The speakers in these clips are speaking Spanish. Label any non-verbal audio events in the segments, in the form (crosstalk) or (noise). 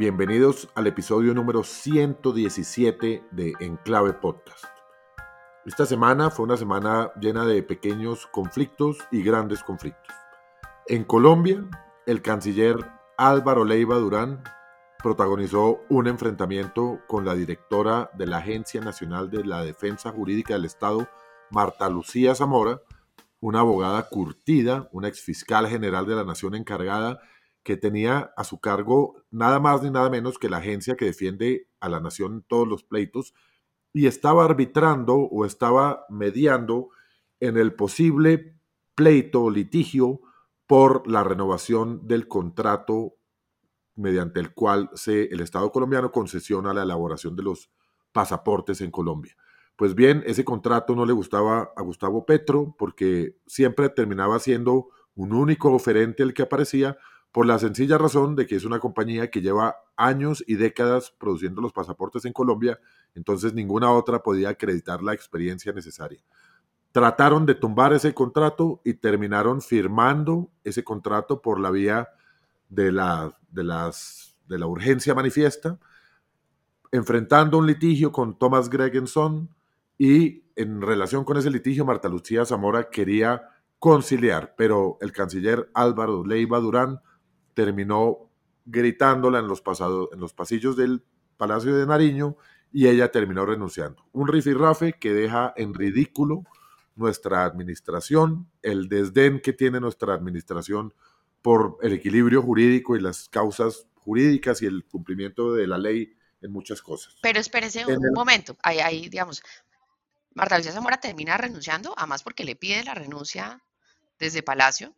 Bienvenidos al episodio número 117 de Enclave Podcast. Esta semana fue una semana llena de pequeños conflictos y grandes conflictos. En Colombia, el canciller Álvaro Leiva Durán protagonizó un enfrentamiento con la directora de la Agencia Nacional de la Defensa Jurídica del Estado, Marta Lucía Zamora, una abogada curtida, una exfiscal general de la Nación encargada que tenía a su cargo nada más ni nada menos que la agencia que defiende a la nación en todos los pleitos y estaba arbitrando o estaba mediando en el posible pleito o litigio por la renovación del contrato mediante el cual se, el Estado colombiano concesiona la elaboración de los pasaportes en Colombia. Pues bien, ese contrato no le gustaba a Gustavo Petro porque siempre terminaba siendo un único oferente el que aparecía por la sencilla razón de que es una compañía que lleva años y décadas produciendo los pasaportes en Colombia, entonces ninguna otra podía acreditar la experiencia necesaria. Trataron de tumbar ese contrato y terminaron firmando ese contrato por la vía de la, de de la urgencia manifiesta, enfrentando un litigio con Thomas Gregenson y en relación con ese litigio Marta Lucía Zamora quería conciliar, pero el canciller Álvaro Leiva Durán terminó gritándola en los, pasados, en los pasillos del Palacio de Nariño y ella terminó renunciando. Un rifirrafe que deja en ridículo nuestra administración, el desdén que tiene nuestra administración por el equilibrio jurídico y las causas jurídicas y el cumplimiento de la ley en muchas cosas. Pero espérese un, momento, ahí, ahí, digamos, Marta Lucía Zamora termina renunciando, además porque le pide la renuncia desde Palacio,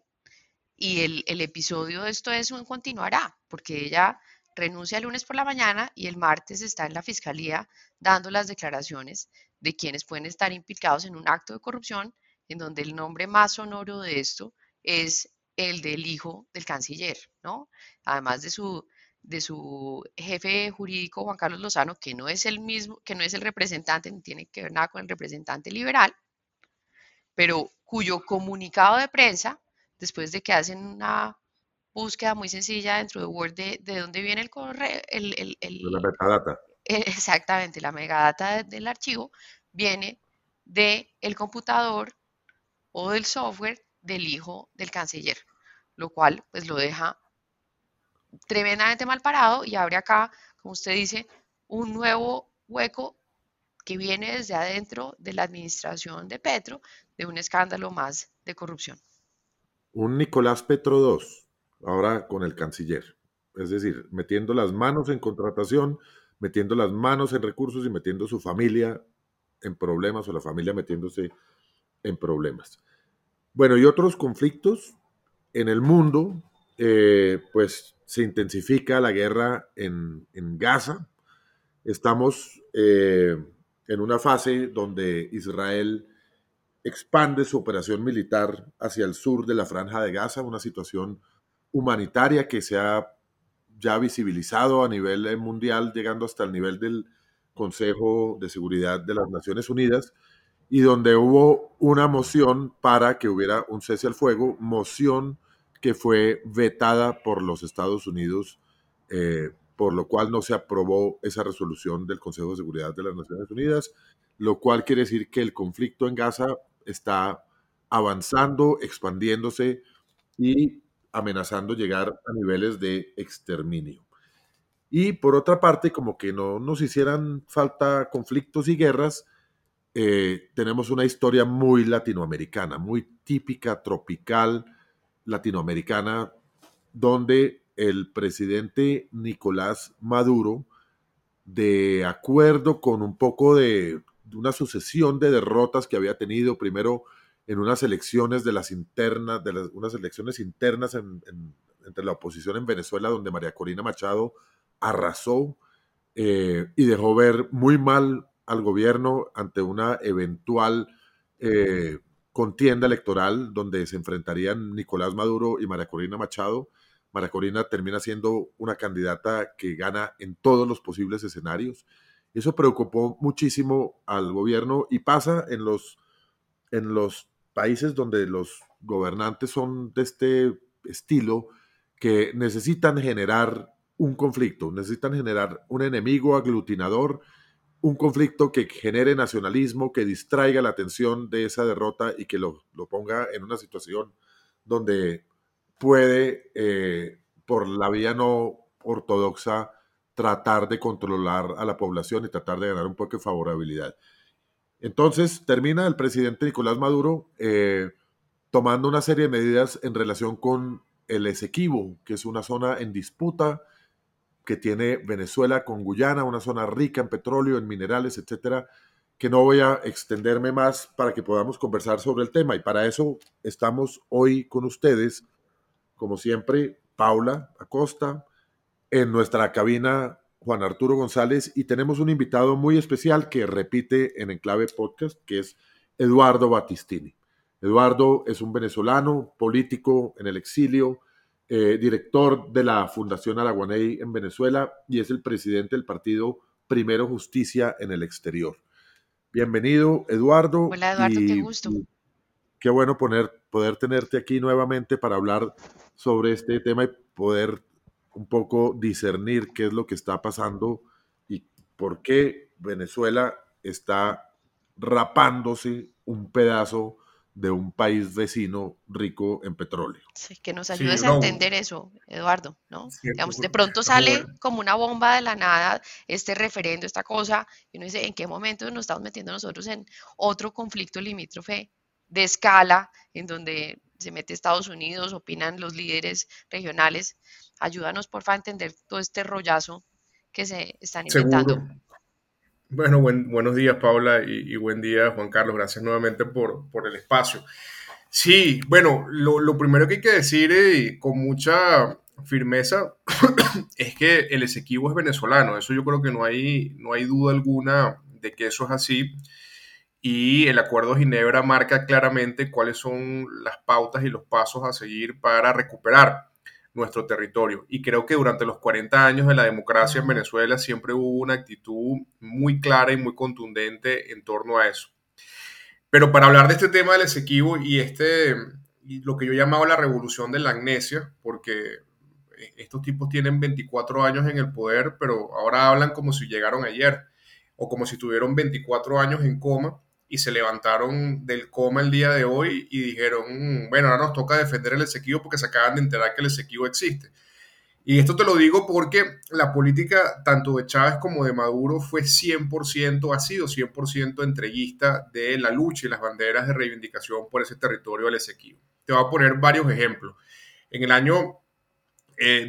y el, episodio de esto es un continuará, porque ella renuncia el lunes por la mañana y el martes está en la fiscalía dando las declaraciones de quienes pueden estar implicados en un acto de corrupción, en donde el nombre más sonoro de esto es el del hijo del canciller, ¿no? Además de su, de su jefe jurídico, Juan Carlos Lozano, que no es el mismo, que no es el representante, ni tiene que ver nada con el representante liberal, pero cuyo comunicado de prensa después de que hacen una búsqueda muy sencilla dentro de Word de, de dónde viene el correo, el, la metadata. Eh, exactamente, la megadata del archivo viene del el computador o del software del hijo del canciller, lo cual pues lo deja tremendamente mal parado y abre acá, como usted dice, un nuevo hueco que viene desde adentro de la administración de Petro de un escándalo más de corrupción un Nicolás Petro II, ahora con el canciller. Es decir, metiendo las manos en contratación, metiendo las manos en recursos y metiendo su familia en problemas o la familia metiéndose en problemas. Bueno, y otros conflictos en el mundo, eh, pues se intensifica la guerra en, Gaza. Estamos eh, en una fase donde Israel expande su operación militar hacia el sur de la franja de Gaza, una situación humanitaria que se ha ya visibilizado a nivel eh, mundial, llegando hasta el nivel del Consejo de Seguridad de las Naciones Unidas, y donde hubo una moción para que hubiera un cese al fuego, moción que fue vetada por los Estados Unidos, eh, por lo cual no se aprobó esa resolución del Consejo de Seguridad de las Naciones Unidas, lo cual quiere decir que el conflicto en Gaza está avanzando, expandiéndose y amenazando llegar a niveles de exterminio. Y por otra parte, como que no nos hicieran falta conflictos y guerras, eh, tenemos una historia muy latinoamericana, muy típica, tropical, latinoamericana, donde el presidente Nicolás Maduro, de acuerdo con un poco de una sucesión de derrotas que había tenido, primero en unas elecciones de las internas, de las, unas elecciones internas entre la oposición en Venezuela, donde María Corina Machado arrasó eh, y dejó ver muy mal al gobierno ante una eventual eh, contienda electoral donde se enfrentarían Nicolás Maduro y María Corina Machado. María Corina termina siendo una candidata que gana en todos los posibles escenarios eso preocupó muchísimo al gobierno y pasa en los, en los países donde los gobernantes son de este estilo, que necesitan generar un conflicto, necesitan generar un enemigo aglutinador, un conflicto que genere nacionalismo, que distraiga la atención de esa derrota y que lo, ponga en una situación donde puede, eh, por la vía no ortodoxa, tratar de controlar a la población y tratar de ganar un poco de favorabilidad. Entonces termina el presidente Nicolás Maduro eh, tomando una serie de medidas en relación con el Esequibo, que es una zona en disputa que tiene Venezuela con Guyana, una zona rica en petróleo, en minerales, etcétera, que no voy a extenderme más para que podamos conversar sobre el tema. Y para eso estamos hoy con ustedes, como siempre, Paula Acosta, en nuestra cabina Juan Arturo González, y tenemos un invitado muy especial que repite en Enclave Podcast, que es Eduardo Battistini. Eduardo es un venezolano, político en el exilio, eh, director de la Fundación Araguaney en Venezuela y es el presidente del partido Primero Justicia en el Exterior. Bienvenido, Eduardo. Hola, Eduardo, qué gusto. Qué bueno poner, poder tenerte aquí nuevamente para hablar sobre este tema y poder un poco discernir qué es lo que está pasando y por qué Venezuela está rapándose un pedazo de un país vecino rico en petróleo. Sí, que nos ayudes a entender eso, Eduardo, ¿no? Digamos, de pronto sale como una bomba de la nada este referendo, esta cosa, y uno dice, ¿en qué momento nos estamos metiendo nosotros en otro conflicto limítrofe de escala, en donde se mete Estados Unidos, opinan los líderes regionales? Ayúdanos, porfa, a entender todo este rollazo que se están inventando. Bueno, buenos días Paula y, buen día Juan Carlos, gracias nuevamente por, el espacio. Sí, bueno, lo, primero que hay que decir eh, con mucha firmeza (coughs) es que el Esequibo es venezolano, eso yo creo que no hay, no hay duda alguna de que eso es así. Y el Acuerdo de Ginebra marca claramente cuáles son las pautas y los pasos a seguir para recuperar nuestro territorio. Y creo que durante los 40 años de la democracia en Venezuela siempre hubo una actitud muy clara y muy contundente en torno a eso. Pero para hablar de este tema del Esequibo y este, lo que yo llamaba la revolución de la amnesia, porque estos tipos tienen 24 años en el poder, pero ahora hablan como si llegaron ayer o como si tuvieron 24 años en coma y se levantaron del coma el día de hoy y dijeron, mm, bueno, ahora nos toca defender el Esequibo porque se acaban de enterar que el Esequibo existe. Y esto te lo digo porque la política tanto de Chávez como de Maduro fue 100%, ha sido 100% entreguista de la lucha y las banderas de reivindicación por ese territorio del Esequibo. Te voy a poner varios ejemplos. En el año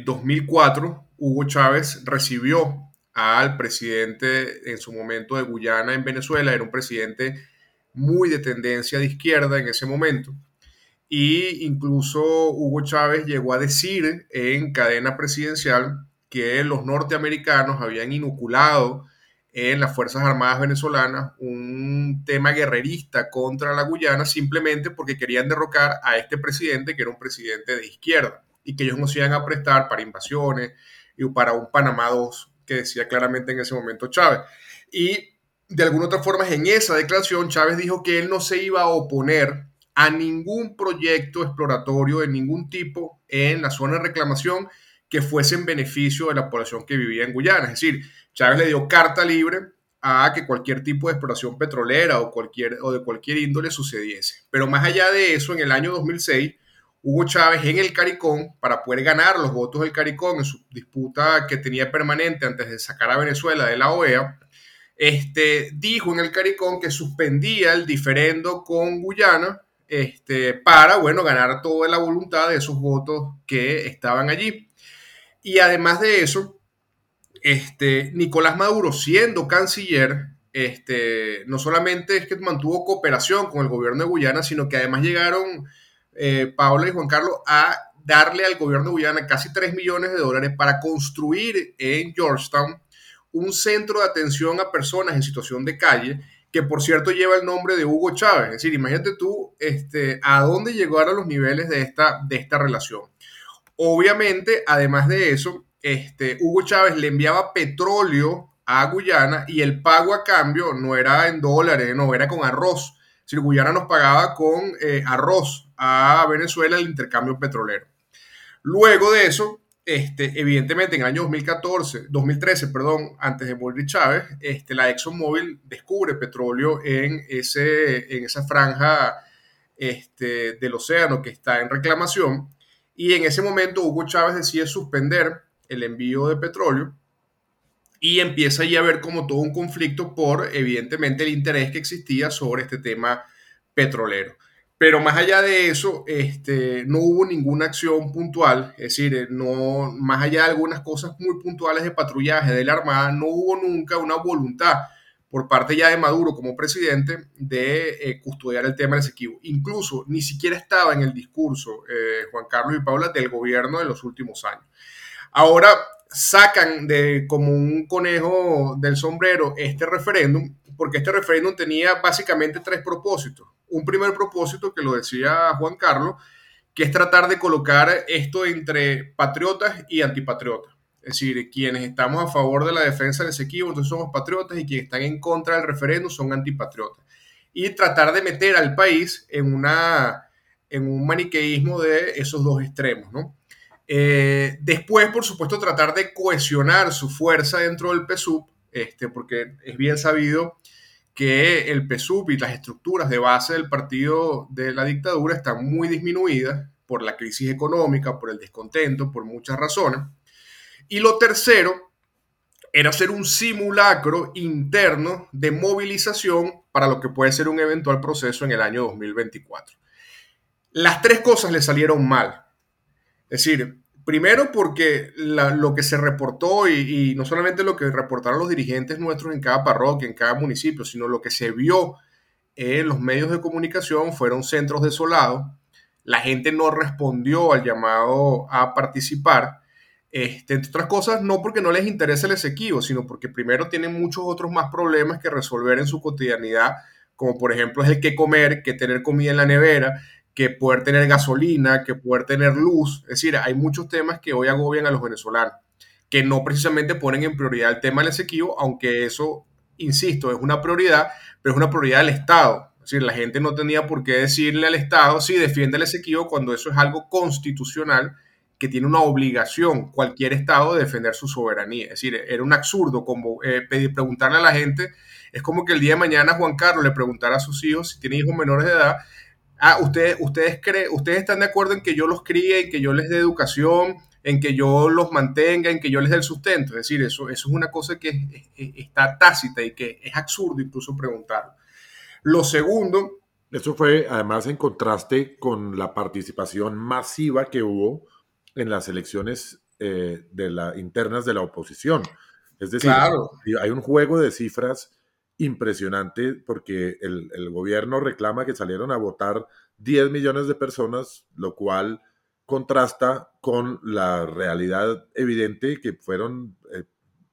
2004, eh, Hugo Chávez recibió al presidente en su momento de Guyana en Venezuela, era un presidente muy de tendencia de izquierda en ese momento. Y incluso Hugo Chávez llegó a decir en cadena presidencial que los norteamericanos habían inoculado en las Fuerzas Armadas venezolanas un tema guerrerista contra la Guyana simplemente porque querían derrocar a este presidente que era un presidente de izquierda y que ellos no se iban a prestar para invasiones y para un Panamá II que decía claramente en ese momento Chávez. Y de alguna otra forma, en esa declaración, Chávez dijo que él no se iba a oponer a ningún proyecto exploratorio de ningún tipo en la zona de reclamación que fuese en beneficio de la población que vivía en Guyana. Es decir, Chávez le dio carta libre a que cualquier tipo de exploración petrolera o, cualquier, o de cualquier índole sucediese. Pero más allá de eso, en el año 2006, Hugo Chávez en el CARICOM, para poder ganar los votos del CARICOM en su disputa que tenía permanente antes de sacar a Venezuela de la OEA, este, dijo en el CARICOM que suspendía el diferendo con Guyana este, para, bueno, ganar toda la voluntad de esos votos que estaban allí. Y además de eso, este, Nicolás Maduro, siendo canciller, este, no solamente es que mantuvo cooperación con el gobierno de Guyana, sino que además llegaron eh, Paula y Juan Carlos a darle al gobierno de Guyana casi 3 millones de dólares para construir en Georgetown un centro de atención a personas en situación de calle, que por cierto lleva el nombre de Hugo Chávez. Es decir, imagínate tú este, a dónde llegaron los niveles de esta, de esta relación. Obviamente, además de eso, este, Hugo Chávez le enviaba petróleo a Guyana y el pago a cambio no era en dólares, no, era con arroz. Es decir, Guyana nos pagaba con eh, arroz a Venezuela el intercambio petrolero. Luego de eso, este, evidentemente en el año 2014, 2013, perdón, antes de morir Chávez, este, la ExxonMobil descubre petróleo en, ese, en esa franja este, del océano que está en reclamación y en ese momento Hugo Chávez decide suspender el envío de petróleo y empieza ya a ver como todo un conflicto por evidentemente el interés que existía sobre este tema petrolero. Pero más allá de eso, este, no hubo ninguna acción puntual, es decir, no, más allá de algunas cosas muy puntuales de patrullaje de la Armada, no hubo nunca una voluntad por parte ya de Maduro como presidente de eh, custodiar el tema del Esequibo. Incluso ni siquiera estaba en el discurso, eh, Juan Carlos y Paula, del gobierno de los últimos años. Ahora sacan de como un conejo del sombrero este referéndum, porque este referéndum tenía básicamente tres propósitos un primer propósito que lo decía Juan Carlos, que es tratar de colocar esto entre patriotas y antipatriotas. Es decir, quienes estamos a favor de la defensa del Esequibo, entonces somos patriotas, y quienes están en contra del referéndum son antipatriotas. Y tratar de meter al país en, una, en un maniqueísmo de esos dos extremos, ¿no? Eh, después, por supuesto, tratar de cohesionar su fuerza dentro del PSUV, este, porque es bien sabido que el PSUV y las estructuras de base del partido de la dictadura están muy disminuidas por la crisis económica, por el descontento, por muchas razones. Y lo tercero era hacer un simulacro interno de movilización para lo que puede ser un eventual proceso en el año 2024. Las tres cosas le salieron mal. Es decir, Primero porque lo que se reportó y, no solamente lo que reportaron los dirigentes nuestros en cada parroquia, en cada municipio, sino lo que se vio en los medios de comunicación fueron centros desolados. La gente no respondió al llamado a participar. Este, entre otras cosas, no porque no les interese el Esequibo, sino porque primero tienen muchos otros más problemas que resolver en su cotidianidad, como por ejemplo es el que comer, que tener comida en la nevera, que poder tener gasolina, que poder tener luz. Es decir, hay muchos temas que hoy agobian a los venezolanos, que no precisamente ponen en prioridad el tema del Esequibo, aunque eso, insisto, es una prioridad, pero es una prioridad del Estado. Es decir, la gente no tenía por qué decirle al Estado, sí, defiende el Esequibo cuando eso es algo constitucional que tiene una obligación cualquier Estado de defender su soberanía. Es decir, era un absurdo como eh, pedir, preguntarle a la gente, es como que el día de mañana Juan Carlos le preguntara a sus hijos si tienen hijos menores de edad, ah, ustedes, ustedes, creen, ustedes están de acuerdo en que yo los críe, en que yo les dé educación, en que yo los mantenga, en que yo les dé el sustento. Es decir, eso, eso es una cosa que está tácita y que es absurdo incluso preguntarlo. Lo segundo... Eso fue además en contraste con la participación masiva que hubo en las elecciones eh, de la, internas de la oposición. Es decir, hay un juego de cifras impresionante porque el, gobierno reclama que salieron a votar 10 millones de personas, lo cual contrasta con la realidad evidente que fueron eh,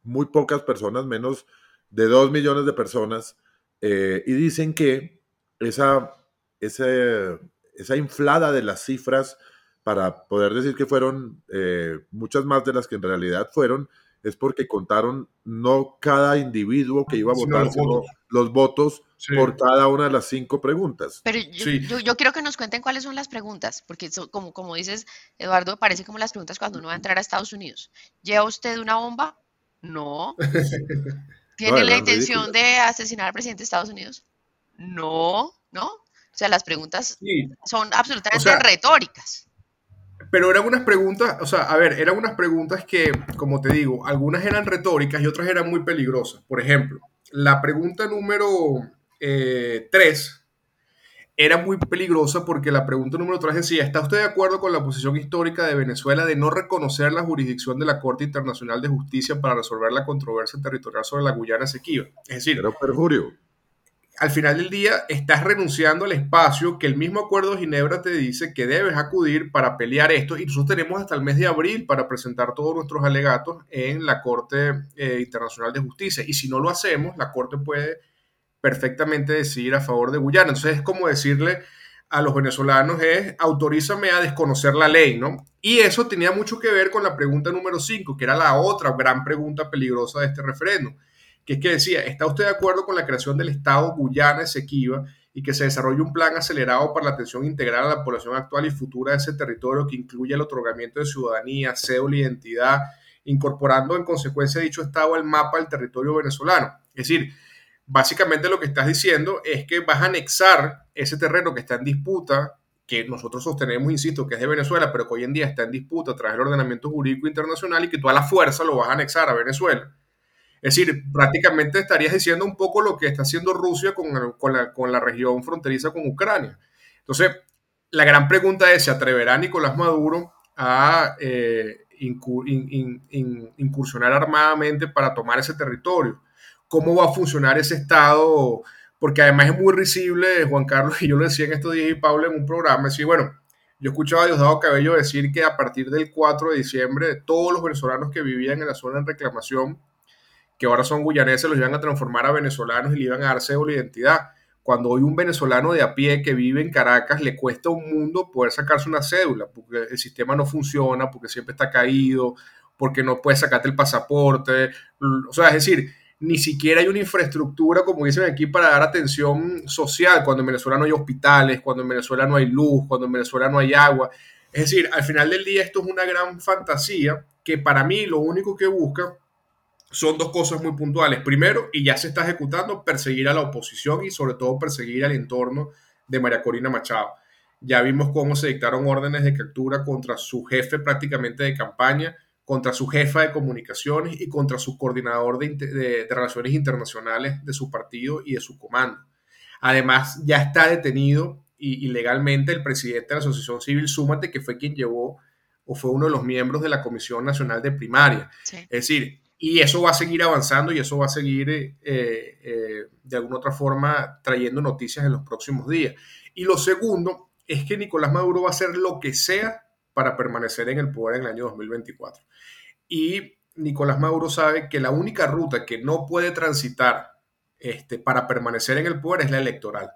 muy pocas personas, menos de 2 millones de personas, eh, y dicen que esa, esa inflada de las cifras para poder decir que fueron eh, muchas más de las que en realidad fueron, es porque contaron no cada individuo que iba a votar, sino los votos, por cada una de las cinco preguntas. Pero yo, quiero que nos cuenten cuáles son las preguntas, porque como, como dices, Eduardo, parece como las preguntas cuando uno va a entrar a Estados Unidos. ¿Lleva usted una bomba? No. (laughs) ¿Tiene la intención de asesinar al presidente de Estados Unidos? No, ¿no? O sea, las preguntas son absolutamente retóricas pero eran unas preguntas, o sea, a ver, eran unas preguntas que, como te digo, algunas eran retóricas y otras eran muy peligrosas. Por ejemplo, la pregunta número 3 eh, era muy peligrosa porque la pregunta número 3 decía, ¿está usted de acuerdo con la posición histórica de Venezuela de no reconocer la jurisdicción de la Corte Internacional de Justicia para resolver la controversia territorial sobre la Guyana Esequiba? Es decir, era perjurio al final del día estás renunciando al espacio que el mismo acuerdo de Ginebra te dice que debes acudir para pelear esto y nosotros tenemos hasta el mes de abril para presentar todos nuestros alegatos en la Corte eh, Internacional de Justicia y si no lo hacemos, la Corte puede perfectamente decidir a favor de Guyana. Entonces es como decirle a los venezolanos es autorízame a desconocer la ley, ¿no? Y eso tenía mucho que ver con la pregunta número 5, que era la otra gran pregunta peligrosa de este referéndum que es que decía, ¿está usted de acuerdo con la creación del Estado Guyana Esequiba y que se desarrolle un plan acelerado para la atención integral a la población actual y futura de ese territorio que incluya el otorgamiento de ciudadanía, cédula, identidad, incorporando en consecuencia dicho estado al mapa del territorio venezolano. Es decir, básicamente lo que estás diciendo es que vas a anexar ese terreno que está en disputa, que nosotros sostenemos, insisto, que es de Venezuela, pero que hoy en día está en disputa a través del ordenamiento jurídico internacional y que tú a la fuerza lo vas a anexar a Venezuela. Es decir, prácticamente estarías diciendo un poco lo que está haciendo Rusia con, la, región fronteriza con Ucrania. Entonces, la gran pregunta es, ¿se atreverá Nicolás Maduro a eh, incursionar armadamente para tomar ese territorio? ¿Cómo va a funcionar ese Estado? Porque además es muy risible, Juan Carlos, y yo lo decía en estos días y Pablo en un programa, decir, bueno, yo escuchaba a Diosdado Cabello decir que a partir del 4 de diciembre todos los venezolanos que vivían en la zona de reclamación que ahora son guyaneses, los iban a transformar a venezolanos y le iban a dar cédula identidad. Cuando hoy un venezolano de a pie que vive en Caracas le cuesta un mundo poder sacarse una cédula, porque el sistema no funciona, porque siempre está caído, porque no puedes sacarte el pasaporte. O sea, es decir, ni siquiera hay una infraestructura, como dicen aquí, para dar atención social, cuando en Venezuela no hay hospitales, cuando en Venezuela no hay luz, cuando en Venezuela no hay agua. Es decir, al final del día esto es una gran fantasía que para mí lo único que busca son dos cosas muy puntuales. Primero, y ya se está ejecutando, perseguir a la oposición y sobre todo perseguir al entorno de María Corina Machado. Ya vimos cómo se dictaron órdenes de captura contra su jefe prácticamente de campaña, contra su jefa de comunicaciones y contra su coordinador de, relaciones internacionales de su partido y de su comando. Además, ya está detenido y, legalmente el presidente de la Asociación Civil Súmate, que fue quien llevó o fue uno de los miembros de la Comisión Nacional de Primaria. Es decir, y eso va a seguir avanzando y eso va a seguir eh, eh, de alguna otra forma trayendo noticias en los próximos días. Y lo segundo es que Nicolás Maduro va a hacer lo que sea para permanecer en el poder en el año 2024. Y Nicolás Maduro sabe que la única ruta que no puede transitar este, para permanecer en el poder es la electoral,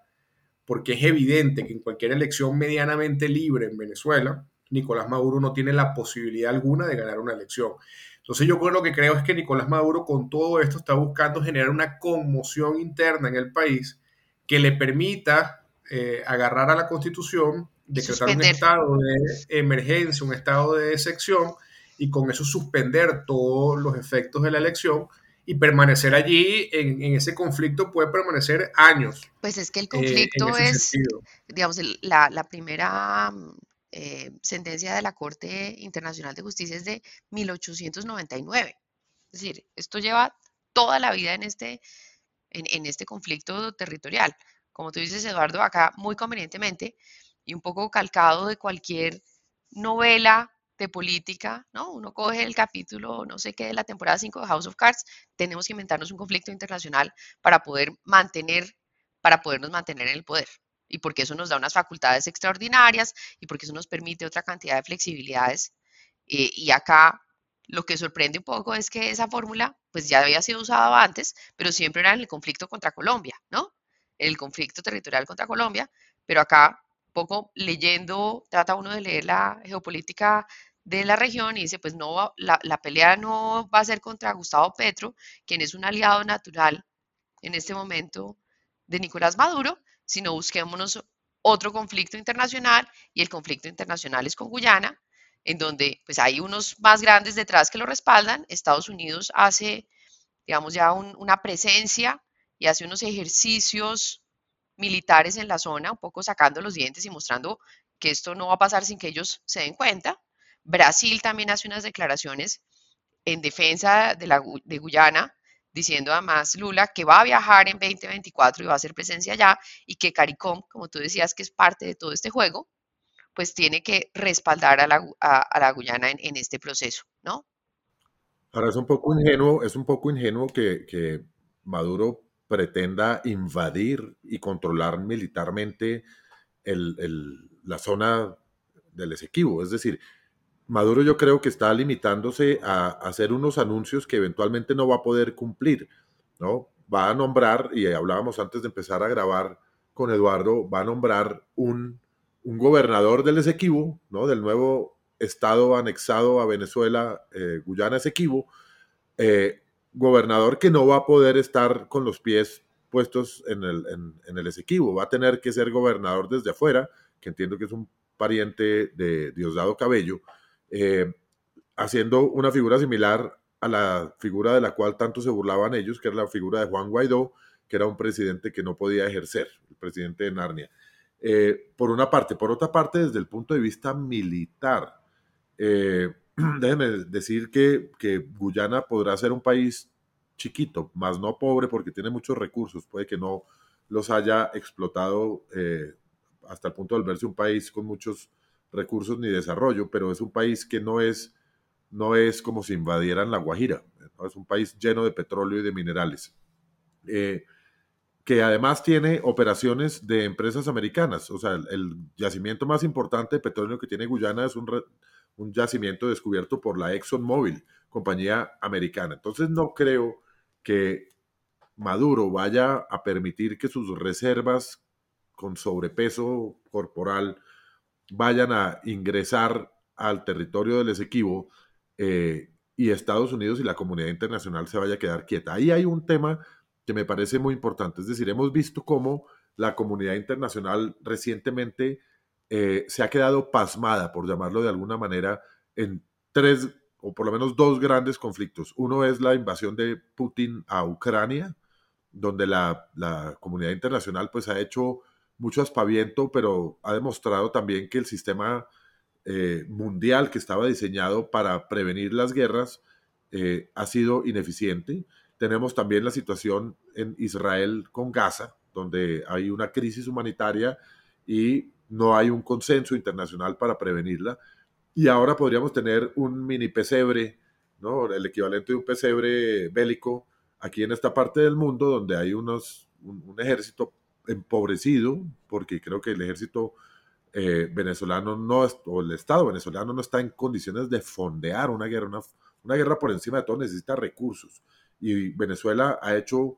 porque es evidente que en cualquier elección medianamente libre en Venezuela, Nicolás Maduro no tiene la posibilidad alguna de ganar una elección. Entonces yo lo que creo es que Nicolás Maduro con todo esto está buscando generar una conmoción interna en el país que le permita eh, agarrar a la constitución, decretar un estado de emergencia, un estado de excepción y con eso suspender todos los efectos de la elección y permanecer allí en, ese conflicto puede permanecer años. Pues es que el eh, conflicto es, digamos, la, la primera eh, sentencia de la Corte Internacional de Justicia es de 1899. Es decir, esto lleva toda la vida en este, en, este conflicto territorial. Como tú dices, Eduardo, acá muy convenientemente y un poco calcado de cualquier novela de política, ¿no? Uno coge el capítulo, no sé qué, de la temporada 5 de House of Cards, tenemos que inventarnos un conflicto internacional para poder mantener, para podernos mantener en el poder y porque eso nos da unas facultades extraordinarias y porque eso nos permite otra cantidad de flexibilidades. Eh, y acá lo que sorprende un poco es que esa fórmula pues ya había sido usada antes, pero siempre era en el conflicto contra Colombia, ¿no? El conflicto territorial contra Colombia, pero acá, poco leyendo, trata uno de leer la geopolítica de la región y dice, pues no, la, la pelea no va a ser contra Gustavo Petro, quien es un aliado natural en este momento de Nicolás Maduro, sino busquémonos otro conflicto internacional y el conflicto internacional es con Guyana, en donde pues hay unos más grandes detrás que lo respaldan. Estados Unidos hace, digamos, ya una presencia y hace unos ejercicios militares en la zona, un poco sacando los dientes y mostrando que esto no va a pasar sin que ellos se den cuenta. Brasil también hace unas declaraciones en defensa de, Guyana, diciendo además Lula que va a viajar en 2024 y va a hacer presencia allá y que CARICOM, como tú decías que es parte de todo este juego, pues tiene que respaldar a la, a, la Guyana en, este proceso, ¿no? Ahora es un poco ingenuo, es un poco ingenuo que, que Maduro pretenda invadir y controlar militarmente el, el, la zona del Esequibo. Es decir, Maduro yo creo que está limitándose a, hacer unos anuncios que eventualmente no va a poder cumplir, ¿no? Va a nombrar, y hablábamos antes de empezar a grabar con Eduardo, va a nombrar un, gobernador del Esequibo, ¿no? Del nuevo estado anexado a Venezuela, eh, Guyana Esequibo, eh, gobernador que no va a poder estar con los pies puestos en el, en, el Esequibo. Va a tener que ser gobernador desde afuera, que entiendo que es un pariente de Diosdado Cabello, eh, haciendo una figura similar a la figura de la cual tanto se burlaban ellos, que era la figura de Juan Guaidó, que era un presidente que no podía ejercer, el presidente de Narnia. Eh, por una parte. Por otra parte, desde el punto de vista militar, eh, (clears throat) déjeme decir que, que, Guyana podrá ser un país chiquito, más no pobre porque tiene muchos recursos, puede que no los haya explotado hasta el punto de volverse un país con muchos recursos ni desarrollo, pero es un país que no es, no es como si invadieran la Guajira, es un país lleno de petróleo y de minerales. Eh, que además tiene operaciones de empresas americanas. O sea, el, yacimiento más importante de petróleo que tiene Guyana es un, un yacimiento descubierto por la ExxonMobil, compañía americana. Entonces no creo que Maduro vaya a permitir que sus reservas con sobrepeso corporal vayan a ingresar al territorio del Esequibo eh, y Estados Unidos y la comunidad internacional se vaya a quedar quieta. Ahí hay un tema que me parece muy importante. Es decir, hemos visto cómo la comunidad internacional recientemente eh, se ha quedado pasmada, por llamarlo de alguna manera, en tres o por lo menos dos grandes conflictos. Uno es la invasión de Putin a Ucrania, donde la, comunidad internacional pues ha hecho mucho aspaviento, pero ha demostrado también que el sistema eh, mundial que estaba diseñado para prevenir las guerras eh, ha sido ineficiente. Tenemos también la situación en Israel con Gaza, donde hay una crisis humanitaria y no hay un consenso internacional para prevenirla. Y ahora podríamos tener un mini pesebre, ¿no? el equivalente de un pesebre bélico aquí en esta parte del mundo, donde hay unos, un, ejército empobrecido, porque creo que el ejército eh, venezolano no, o el Estado venezolano no está en condiciones de fondear una guerra. Una, una guerra por encima de todo necesita recursos y Venezuela ha hecho,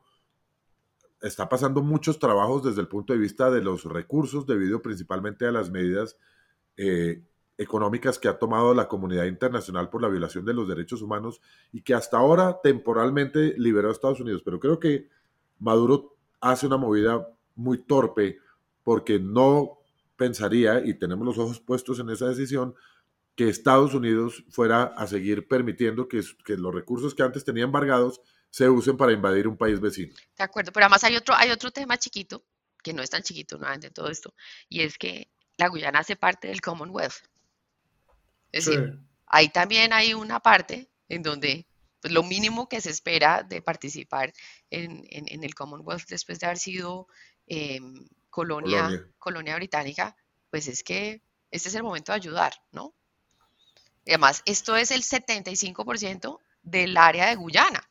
está pasando muchos trabajos desde el punto de vista de los recursos debido principalmente a las medidas eh, económicas que ha tomado la comunidad internacional por la violación de los derechos humanos y que hasta ahora temporalmente liberó a Estados Unidos. Pero creo que Maduro hace una movida muy torpe porque no pensaría, y tenemos los ojos puestos en esa decisión, que Estados Unidos fuera a seguir permitiendo que, que, los recursos que antes tenía embargados se usen para invadir un país vecino. De acuerdo, pero además hay otro, hay otro tema chiquito, que no es tan chiquito nuevamente todo esto, y es que la Guyana hace parte del Commonwealth. Es decir, ahí también hay una parte en donde pues, lo mínimo que se espera de participar en, en, el Commonwealth después de haber sido em, colonia, colonia, colonia británica, pues es que este es el momento de ayudar, ¿no? además, esto es el 75% del área de Guyana.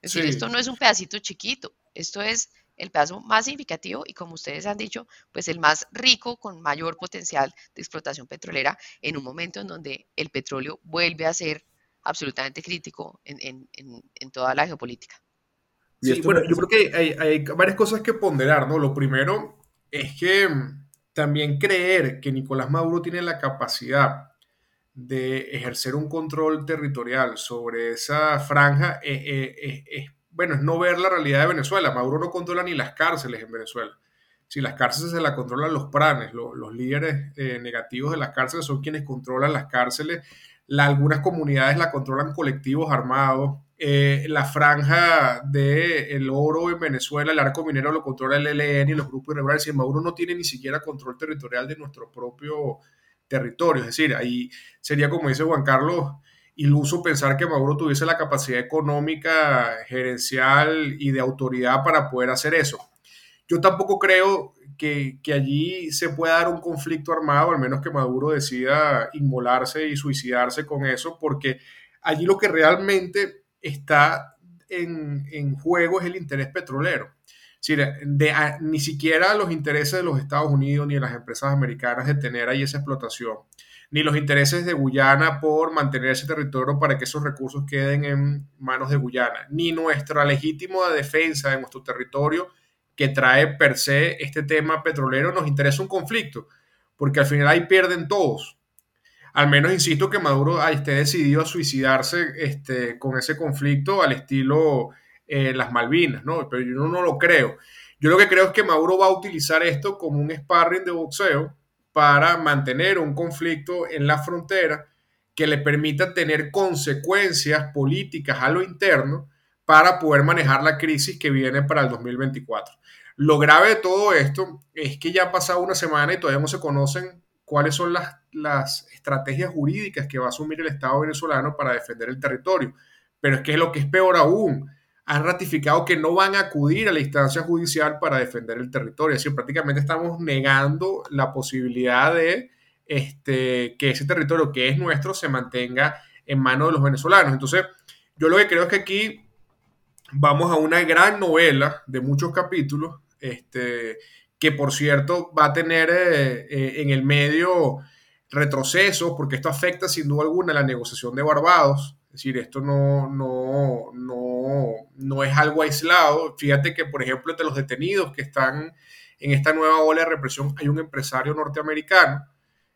Es decir, esto no es un pedacito chiquito, esto es el pedazo más significativo y como ustedes han dicho, pues el más rico con mayor potencial de explotación petrolera en un momento en donde el petróleo vuelve a ser absolutamente crítico en, toda la geopolítica. Sí, bueno, yo creo que hay, hay, varias cosas que ponderar, ¿no? Lo primero es que también creer que Nicolás Maduro tiene la capacidad de ejercer un control territorial sobre esa franja es, eh, eh, eh, bueno, es no ver la realidad de Venezuela. Maduro no controla ni las cárceles en Venezuela. Si las cárceles se las controlan los pranes, los, líderes negativos de las cárceles son quienes controlan las cárceles. algunas comunidades la controlan colectivos armados. La franja del oro en Venezuela, el arco minero lo controla el ELN y los grupos irregulares. Y Maduro no tiene ni siquiera control territorial de nuestro propio territorio. Es decir, ahí sería, como dice Juan Carlos, iluso pensar que Maduro tuviese la capacidad económica, gerencial y de autoridad para poder hacer eso. Yo tampoco creo que, allí se pueda dar un conflicto armado, al menos que Maduro decida inmolarse y suicidarse con eso, porque allí lo que realmente está en, en juego es el interés petrolero ni siquiera los intereses de los Estados Unidos ni de las empresas americanas de tener ahí esa explotación, ni los intereses de Guyana por mantener ese territorio para que esos recursos queden en manos de Guyana, ni nuestra legítima defensa de nuestro territorio que trae per se este tema petrolero nos interesa un conflicto, porque al final ahí pierden todos. Al menos insisto que Maduro esté decidido a suicidarse este, con ese conflicto al estilo eh, las Malvinas, ¿no? Pero yo no, lo creo. Yo lo que creo es que Maduro va a utilizar esto como un sparring de boxeo para mantener un conflicto en la frontera que le permita tener consecuencias políticas a lo interno para poder manejar la crisis que viene para el 2024. Lo grave de todo esto es que ya ha pasado una semana y todavía no se conocen cuáles son las, las estrategias jurídicas que va a asumir el Estado venezolano para defender el territorio. Pero es que lo que es peor aún, han ratificado que no van a acudir a la instancia judicial para defender el territorio. Es decir, prácticamente estamos negando la posibilidad de este, que ese territorio que es nuestro se mantenga en manos de los venezolanos. Entonces, yo lo que creo es que aquí vamos a una gran novela de muchos capítulos, este, que por cierto va a tener eh, eh, en el medio retrocesos, porque esto afecta sin duda alguna la negociación de Barbados. Es decir, esto no, no, no, no es algo aislado. Fíjate que, por ejemplo, entre los detenidos que están en esta nueva ola de represión hay un empresario norteamericano,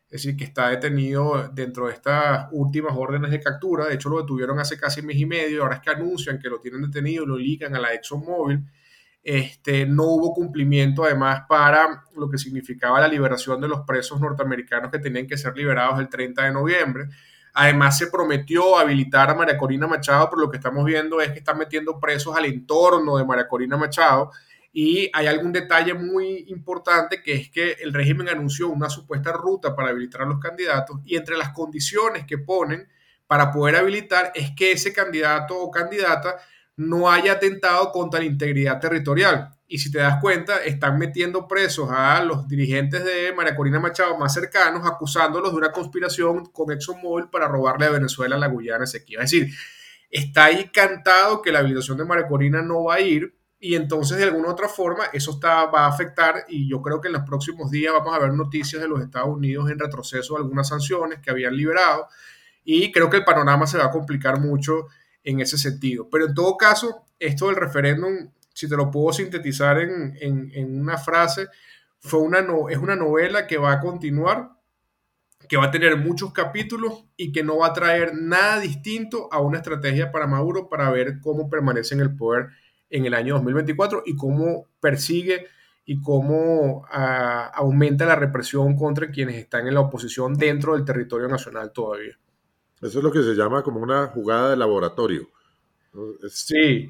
es decir, que está detenido dentro de estas últimas órdenes de captura. De hecho, lo detuvieron hace casi mes y medio. Ahora es que anuncian que lo tienen detenido y lo ligan a la ExxonMobil. Este, no hubo cumplimiento además para lo que significaba la liberación de los presos norteamericanos que tenían que ser liberados el 30 de noviembre. Además se prometió habilitar a María Corina Machado, pero lo que estamos viendo es que están metiendo presos al entorno de María Corina Machado. Y hay algún detalle muy importante que es que el régimen anunció una supuesta ruta para habilitar a los candidatos y entre las condiciones que ponen para poder habilitar es que ese candidato o candidata no haya atentado contra la integridad territorial. Y si te das cuenta, están metiendo presos a los dirigentes de María Corina Machado más cercanos, acusándolos de una conspiración con ExxonMobil para robarle a Venezuela la Guyana Esequiba. Es decir, está ahí cantado que la habilitación de María Corina no va a ir y entonces de alguna otra forma eso está, va a afectar y yo creo que en los próximos días vamos a ver noticias de los Estados Unidos en retroceso de algunas sanciones que habían liberado y creo que el panorama se va a complicar mucho en ese sentido. Pero en todo caso, esto del referéndum, si te lo puedo sintetizar en, una frase, fue una no, es una novela que va a continuar, que va a tener muchos capítulos y que no va a traer nada distinto a una estrategia para Maduro para ver cómo permanece en el poder en el año 2024 y cómo persigue y cómo ah, aumenta la represión contra quienes están en la oposición dentro del territorio nacional todavía. Eso es lo que se llama como una jugada de laboratorio. sí.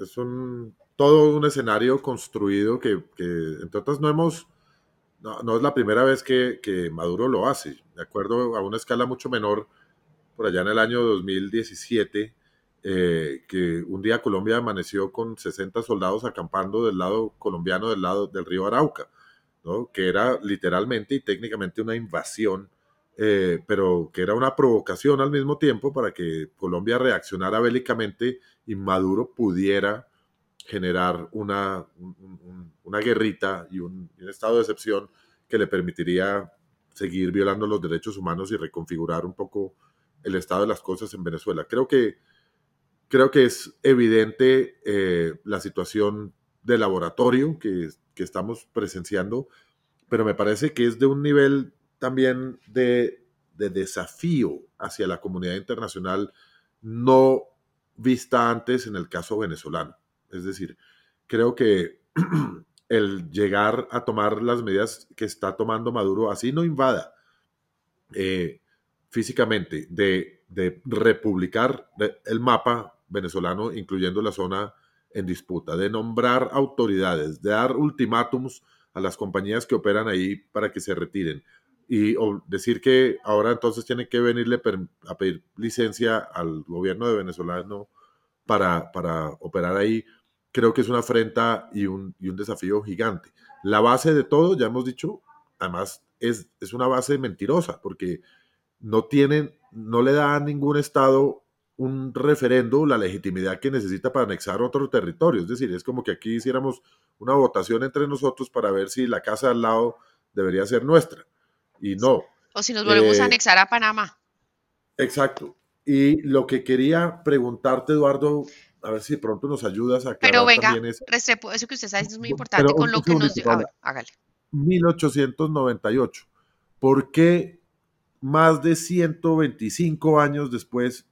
Es, un, todo un escenario construido que, entre otras, no hemos, no, es la primera vez que, que, Maduro lo hace. De acuerdo a una escala mucho menor, por allá en el año 2017, eh, que un día Colombia amaneció con 60 soldados acampando del lado colombiano, del lado del río Arauca, ¿no? que era literalmente y técnicamente una invasión eh, pero que era una provocación al mismo tiempo para que Colombia reaccionara bélicamente y Maduro pudiera generar una, una guerrita y un, estado de excepción que le permitiría seguir violando los derechos humanos y reconfigurar un poco el estado de las cosas en Venezuela. Creo que, creo que es evidente eh, la situación de laboratorio que, que estamos presenciando, pero me parece que es de un nivel también de, desafío hacia la comunidad internacional no vista antes en el caso venezolano. Es decir, creo que (clears throat) el llegar a tomar las medidas que está tomando Maduro, así no invada eh, físicamente, de, de republicar el mapa venezolano, incluyendo la zona en disputa, de nombrar autoridades, de dar ultimátums a las compañías que operan ahí para que se retiren, y decir que ahora entonces tiene que venirle a pedir licencia al gobierno de venezolano para, para operar ahí, creo que es una afrenta y un, y un, desafío gigante. La base de todo, ya hemos dicho, además es, es una base mentirosa, porque no tienen, no le da a ningún Estado un referendo la legitimidad que necesita para anexar otro territorio. Es decir, es como que aquí hiciéramos una votación entre nosotros para ver si la casa al lado debería ser nuestra y no. O si nos volvemos a eh, anexar a Panamá. Exacto. Y lo que quería preguntarte, Eduardo, a ver si pronto nos ayudas a Pero venga, Restrepo, eso que usted diciendo es muy importante con lo que nos dio. hágale. 1898. ¿Por qué más de 125 años después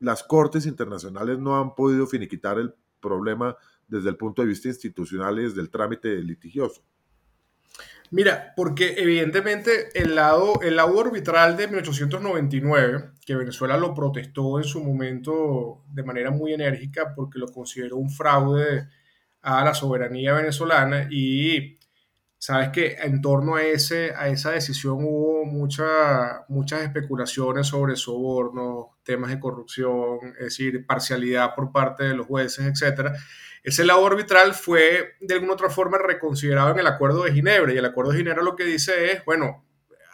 las cortes internacionales no han podido finiquitar el problema desde el punto de vista institucional y desde el trámite litigioso? Mira, porque evidentemente el lado, el lado arbitral de 1899, que Venezuela lo protestó en su momento de manera muy enérgica porque lo consideró un fraude a la soberanía venezolana y sabes que en torno a, ese, a esa decisión hubo mucha, muchas especulaciones sobre sobornos, temas de corrupción, es decir, parcialidad por parte de los jueces, etc. Ese lado arbitral fue de alguna otra forma reconsiderado en el Acuerdo de Ginebra y el Acuerdo de Ginebra lo que dice es, bueno,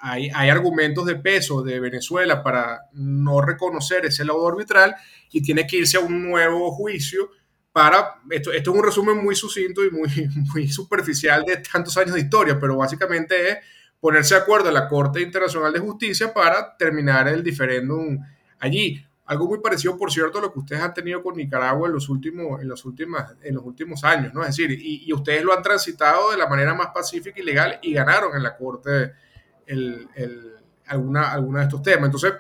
hay, hay, argumentos de peso de Venezuela para no reconocer ese lado arbitral y tiene que irse a un nuevo juicio para, esto, esto es un resumen muy sucinto y muy, (laughs) muy superficial de tantos años de historia, pero básicamente es ponerse de acuerdo en la Corte Internacional de Justicia para terminar el diferéndum allí. Algo muy parecido, por cierto, a lo que ustedes han tenido con Nicaragua en los últimos, en los últimas, en los últimos años, ¿no? Es decir, y, y ustedes lo han transitado de la manera más pacífica y legal y ganaron en la Corte el, el, alguna, alguna de estos temas. Entonces,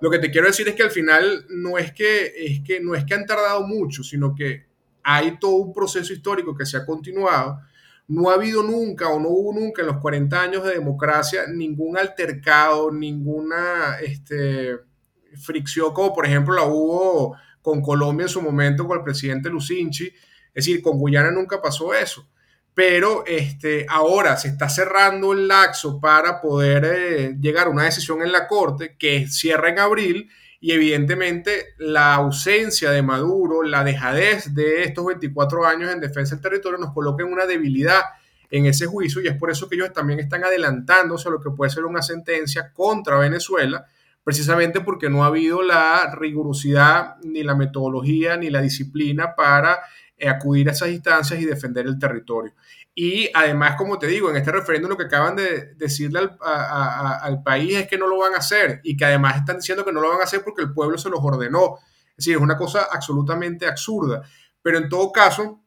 lo que te quiero decir es que al final no es que, es que, no es que han tardado mucho, sino que hay todo un proceso histórico que se ha continuado. No ha habido nunca o no hubo nunca en los 40 años de democracia ningún altercado, ninguna este, fricción como por ejemplo la hubo con Colombia en su momento con el presidente Lucinchi. Es decir, con Guyana nunca pasó eso. Pero este, ahora se está cerrando el laxo para poder eh, llegar a una decisión en la Corte que cierra en abril y evidentemente la ausencia de Maduro, la dejadez de estos 24 años en defensa del territorio nos coloca en una debilidad en ese juicio y es por eso que ellos también están adelantándose a lo que puede ser una sentencia contra Venezuela, precisamente porque no ha habido la rigurosidad, ni la metodología, ni la disciplina para eh, acudir a esas instancias y defender el territorio. Y además, como te digo, en este referéndum lo que acaban de decirle al, al, país es que no lo van a hacer y que además están diciendo que no lo van a hacer porque el pueblo se los ordenó. Es decir, es una cosa absolutamente absurda. Pero en todo caso,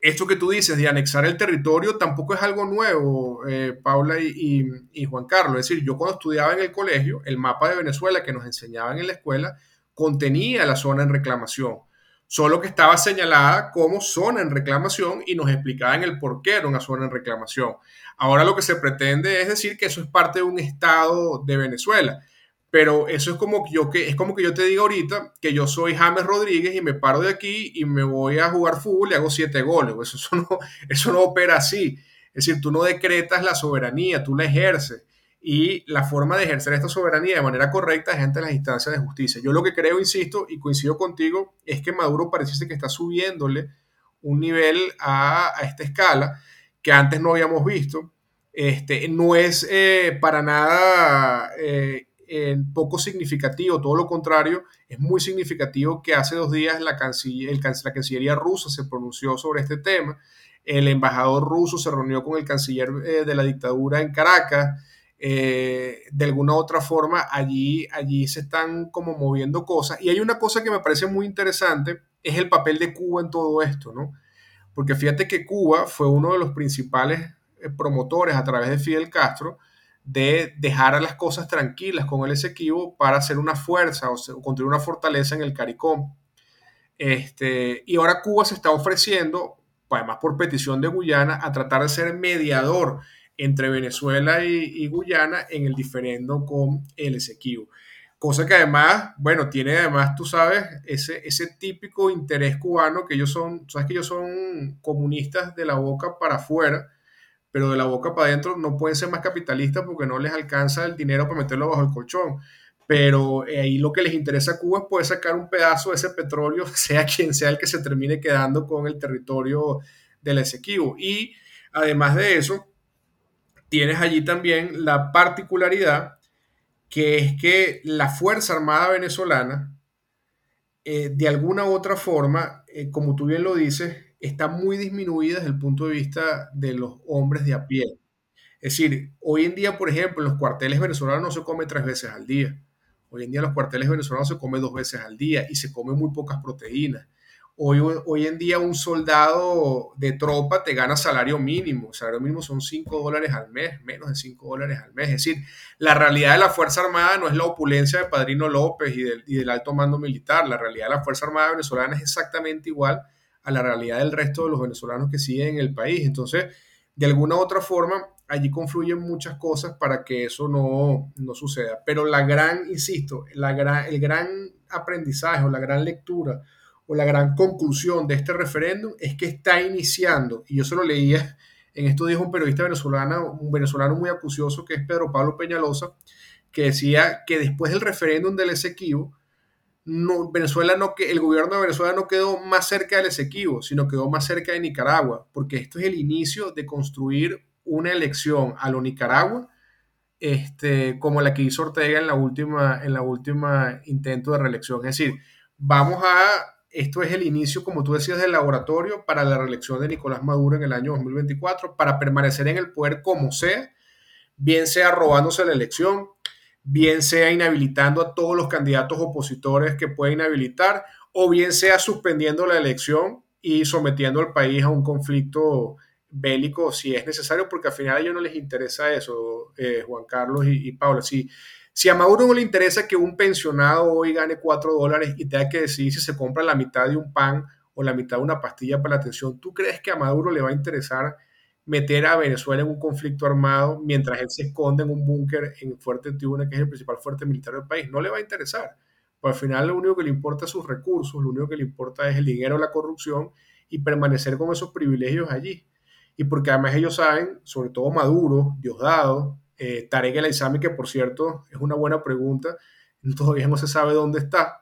esto que tú dices de anexar el territorio tampoco es algo nuevo, eh, Paula y, Juan Carlos. Es decir, yo cuando estudiaba en el colegio, el mapa de Venezuela que nos enseñaban en la escuela contenía la zona en reclamación solo que estaba señalada como zona en reclamación y nos explicaban el por qué era una zona en reclamación. Ahora lo que se pretende es decir que eso es parte de un estado de Venezuela. Pero eso es como que yo que es como que yo te diga ahorita que yo soy James Rodríguez y me paro de aquí y me voy a jugar fútbol y hago siete goles. Eso, (laughs) eso, no, eso no opera así. Es decir, tú no decretas la soberanía, tú la ejerces y la forma de ejercer esta soberanía de manera correcta es ante las instancias de justicia. Yo lo que creo, insisto, y coincido contigo, es que Maduro parece que está subiéndole un nivel a, esta escala que antes no habíamos visto. Este, no es eh, para nada eh, poco significativo, todo lo contrario, es muy significativo que hace dos días la, Cancillería rusa se pronunció sobre este tema, el embajador ruso se reunió con el canciller eh, de la dictadura en Caracas, eh, de alguna otra forma allí, allí se están como moviendo cosas. Y hay una cosa que me parece muy interesante, es el papel de Cuba en todo esto, ¿no? Porque fíjate que Cuba fue uno de los principales eh, promotores a través de Fidel Castro de dejar a las cosas tranquilas con el Esequibo para hacer una fuerza o, construir una fortaleza en el CARICOM. Este, y ahora Cuba se está ofreciendo, además por petición de Guyana, a tratar de ser mediador entre Venezuela y, Guyana en el diferendo con el Esequibo. Cosa que además, bueno, tiene además, tú sabes, ese, ese típico interés cubano que ellos son, sabes que ellos son comunistas de la boca para afuera, pero de la boca para adentro no pueden ser más capitalistas porque no les alcanza el dinero para meterlo bajo el colchón. Pero eh, ahí lo que les interesa a Cuba es poder sacar un pedazo de ese petróleo, (laughs) sea quien sea el que se termine quedando con el territorio del Esequibo. Y además de eso, tienes allí también la particularidad que es que la Fuerza Armada venezolana, eh, de alguna u otra forma, eh, como tú bien lo dices, está muy disminuida desde el punto de vista de los hombres de a pie. Es decir, hoy en día, por ejemplo, en los cuarteles venezolanos no se come tres veces al día. Hoy en día en los cuarteles venezolanos se come dos veces al día y se come muy pocas proteínas. Hoy, en día un soldado de tropa te gana salario mínimo. Salario mínimo son 5 dólares al mes, menos de 5 dólares al mes. Es decir, la realidad de la Fuerza Armada no es la opulencia de Padrino López y del alto mando militar. La realidad de la Fuerza Armada venezolana es exactamente igual a la realidad del resto de los venezolanos que siguen en el país. Entonces, de alguna u otra forma, allí confluyen muchas cosas para que eso no, no suceda. Pero la gran, insisto, la gran, el gran aprendizaje o la gran lectura o la gran conclusión de este referéndum es que está iniciando, y yo se lo leía, en esto dijo un periodista venezolano, un venezolano muy acucioso que es Pedro Pablo Peñalosa, que decía que después del referéndum del Esequibo, no, Venezuela no, el gobierno de Venezuela no quedó más cerca del Esequibo, sino quedó más cerca de Nicaragua, porque esto es el inicio de construir una elección a lo Nicaragua, este, como la que hizo Ortega en la última, en la última intento de reelección. Es decir, vamos a, esto es el inicio, como tú decías, del laboratorio para la reelección de Nicolás Maduro en el año 2024, para permanecer en el poder como sea, bien sea robándose la elección, bien sea inhabilitando a todos los candidatos opositores que puede inhabilitar, o bien sea suspendiendo la elección y sometiendo al país a un conflicto bélico si es necesario, porque al final a ellos no les interesa eso, eh, Juan Carlos y, Paula. Si, si a Maduro no le interesa que un pensionado hoy gane cuatro dólares y tenga que decidir si se compra la mitad de un pan o la mitad de una pastilla para la atención, ¿tú crees que a Maduro le va a interesar meter a Venezuela en un conflicto armado mientras él se esconde en un búnker en Fuerte Tiuna, que es el principal fuerte militar del país. No le va a interesar. Pues al final lo único que le importa es sus recursos, lo único que le importa es el dinero, la corrupción y permanecer con esos privilegios allí. Y porque además ellos saben, sobre todo Maduro, Diosdado, eh, Tarek El Aizami, que por cierto es una buena pregunta, (laughs) todavía no se sabe dónde está.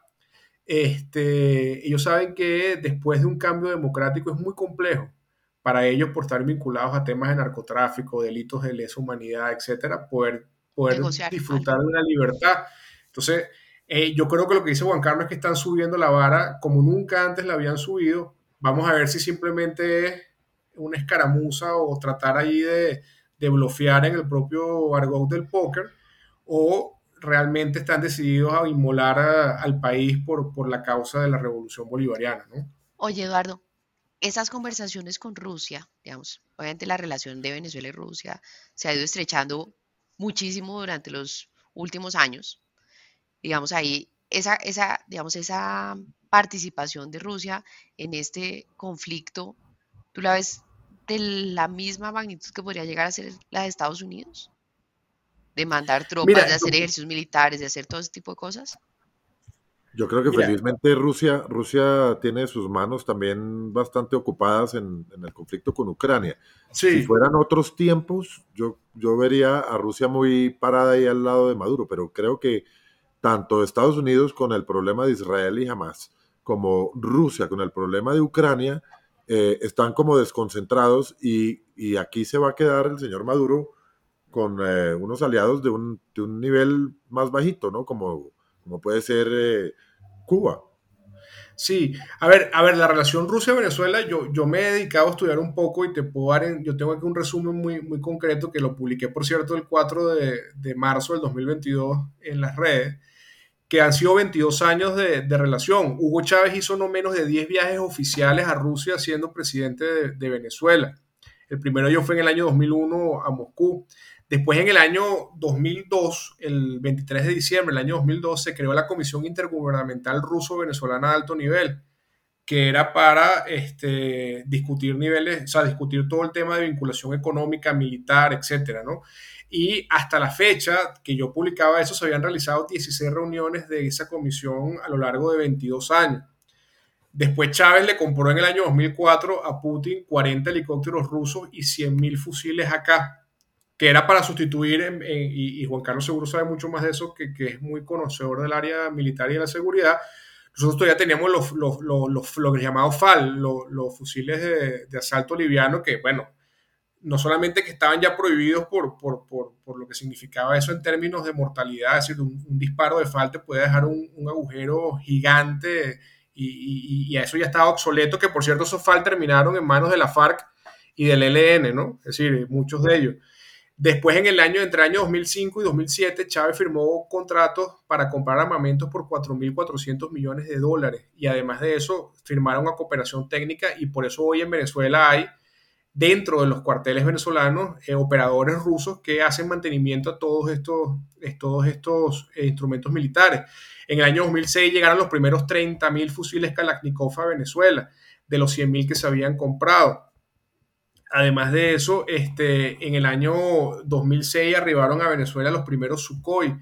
Este, ellos saben que después de un cambio democrático es muy complejo para ellos por estar vinculados a temas de narcotráfico, delitos de lesa humanidad, etcétera, poder, poder disfrutar de una libertad. Entonces, eh, yo creo que lo que dice Juan Carlos es que están subiendo la vara como nunca antes la habían subido. Vamos a ver si simplemente es una escaramuza o tratar ahí de, de blofear en el propio argot del póker o realmente están decididos a inmolar al país por, por la causa de la revolución bolivariana, ¿no? Oye, Eduardo, esas conversaciones con Rusia, digamos, obviamente la relación de Venezuela y Rusia se ha ido estrechando muchísimo durante los últimos años. Digamos, ahí esa, esa, digamos, esa participación de Rusia en este conflicto, ¿tú la ves de la misma magnitud que podría llegar a ser la de Estados Unidos? De mandar tropas, de hacer ejercicios militares, de hacer todo ese tipo de cosas. Yo creo que felizmente Rusia, Rusia tiene sus manos también bastante ocupadas en, el conflicto con Ucrania. Si fueran otros tiempos, yo, yo vería a Rusia muy parada ahí al lado de Maduro, pero creo que tanto Estados Unidos con el problema de Israel y Hamas, como Rusia con el problema de Ucrania, eh, están como desconcentrados y, aquí se va a quedar el señor Maduro con eh, unos aliados de un, de un, nivel más bajito, ¿no? Como, como puede ser eh, Cuba. Sí, a ver, a ver, la relación Rusia-Venezuela, yo, yo me he dedicado a estudiar un poco y te puedo dar, en, yo tengo aquí un resumen muy, muy concreto que lo publiqué, por cierto, el 4 de, de marzo del 2022 en las redes, que han sido 22 años de, de, relación. Hugo Chávez hizo no menos de 10 viajes oficiales a Rusia siendo presidente de, Venezuela. El primero yo fue en el año 2001 a Moscú. Después, en el año 2002, el 23 de diciembre del año 2002, se creó la Comisión Intergubernamental Ruso-Venezolana de Alto Nivel, que era para este, discutir niveles, o sea, discutir todo el tema de vinculación económica, militar, etcétera, ¿no? Y hasta la fecha que yo publicaba eso, se habían realizado 16 reuniones de esa comisión a lo largo de 22 años. Después Chávez le compró en el año 2004 a Putin 40 helicópteros rusos y 100.000 fusiles acá que era para sustituir, y, Juan Carlos seguro sabe mucho más de eso, que, es muy conocedor del área militar y de la seguridad. Nosotros todavía teníamos los, los, los, los, llamados FAL, los, fusiles de, asalto liviano, que bueno, no solamente que estaban ya prohibidos por, por, por, por, lo que significaba eso en términos de mortalidad, es decir, un, disparo de FAL te puede dejar un, agujero gigante y, y, a eso ya estaba obsoleto, que por cierto esos FAL terminaron en manos de la FARC y del ELN, ¿no? Es decir, muchos de ellos. Después, en el año, entre el año 2005 y 2007, Chávez firmó contratos para comprar armamentos por 4.400 millones de dólares. Y además de eso, firmaron una cooperación técnica y por eso hoy en Venezuela hay, dentro de los cuarteles venezolanos, eh, operadores rusos que hacen mantenimiento a todos estos, todos estos eh, instrumentos militares. En el año 2006 llegaron los primeros 30.000 fusiles Kalashnikov a Venezuela. de los 100.000 que se habían comprado. Además de eso, este, en el año 2006 arribaron a Venezuela los primeros Sukhoi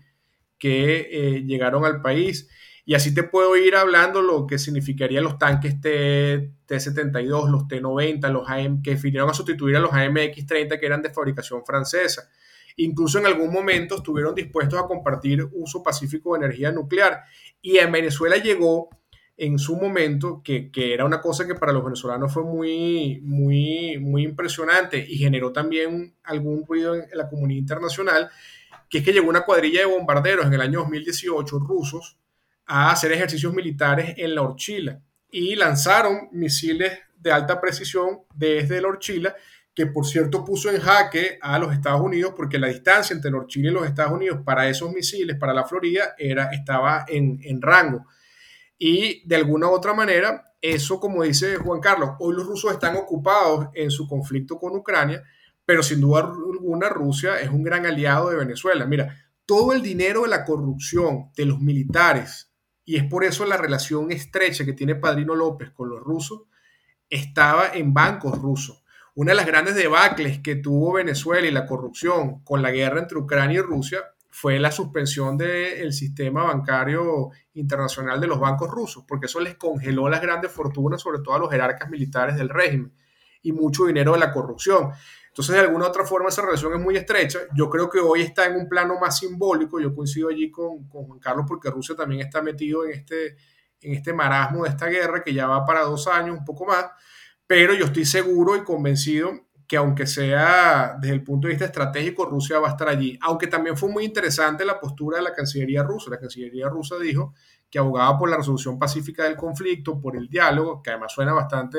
que eh, llegaron al país. Y así te puedo ir hablando lo que significarían los tanques T, T-72, los T-90, los AM, que vinieron a sustituir a los AMX-30 que eran de fabricación francesa. Incluso en algún momento estuvieron dispuestos a compartir uso pacífico de energía nuclear. Y en Venezuela llegó en su momento, que, que, era una cosa que para los venezolanos fue muy, muy, muy impresionante y generó también algún ruido en la comunidad internacional, que es que llegó una cuadrilla de bombarderos en el año 2018 rusos a hacer ejercicios militares en la Orchila y lanzaron misiles de alta precisión desde la Orchila, que por cierto puso en jaque a los Estados Unidos porque la distancia entre la Orchila y los Estados Unidos para esos misiles, para la Florida, era, estaba en, en rango. Y de alguna u otra manera, eso, como dice Juan Carlos, hoy los rusos están ocupados en su conflicto con Ucrania, pero sin duda alguna Rusia es un gran aliado de Venezuela. Mira, todo el dinero de la corrupción de los militares, y es por eso la relación estrecha que tiene Padrino López con los rusos, estaba en bancos rusos. Una de las grandes debacles que tuvo Venezuela y la corrupción con la guerra entre Ucrania y Rusia fue la suspensión del sistema bancario internacional de los bancos rusos, porque eso les congeló las grandes fortunas, sobre todo a los jerarcas militares del régimen, y mucho dinero de la corrupción. Entonces, de alguna otra forma, esa relación es muy estrecha. Yo creo que hoy está en un plano más simbólico. Yo coincido allí con, con Juan Carlos porque Rusia también está metido en este, en este marasmo de esta guerra que ya va para dos años, un poco más. Pero yo estoy seguro y convencido que aunque sea desde el punto de vista estratégico, Rusia va a estar allí. Aunque también fue muy interesante la postura de la Cancillería rusa. La Cancillería rusa dijo que abogaba por la resolución pacífica del conflicto, por el diálogo, que además suena bastante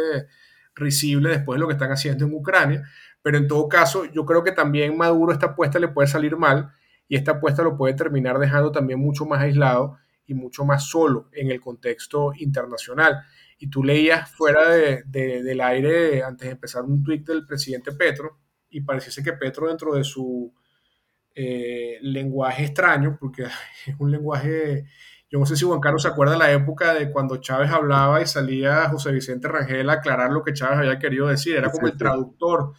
risible después de lo que están haciendo en Ucrania. Pero en todo caso, yo creo que también Maduro esta apuesta le puede salir mal y esta apuesta lo puede terminar dejando también mucho más aislado y mucho más solo en el contexto internacional y tú leías fuera de, del aire antes de empezar un tuit del presidente Petro y pareciese que Petro dentro de su eh, lenguaje extraño, porque (laughs) es un lenguaje, yo no sé si Juan Carlos se acuerda de la época de cuando Chávez hablaba y salía José Vicente Rangel a aclarar lo que Chávez había querido decir, era como el traductor.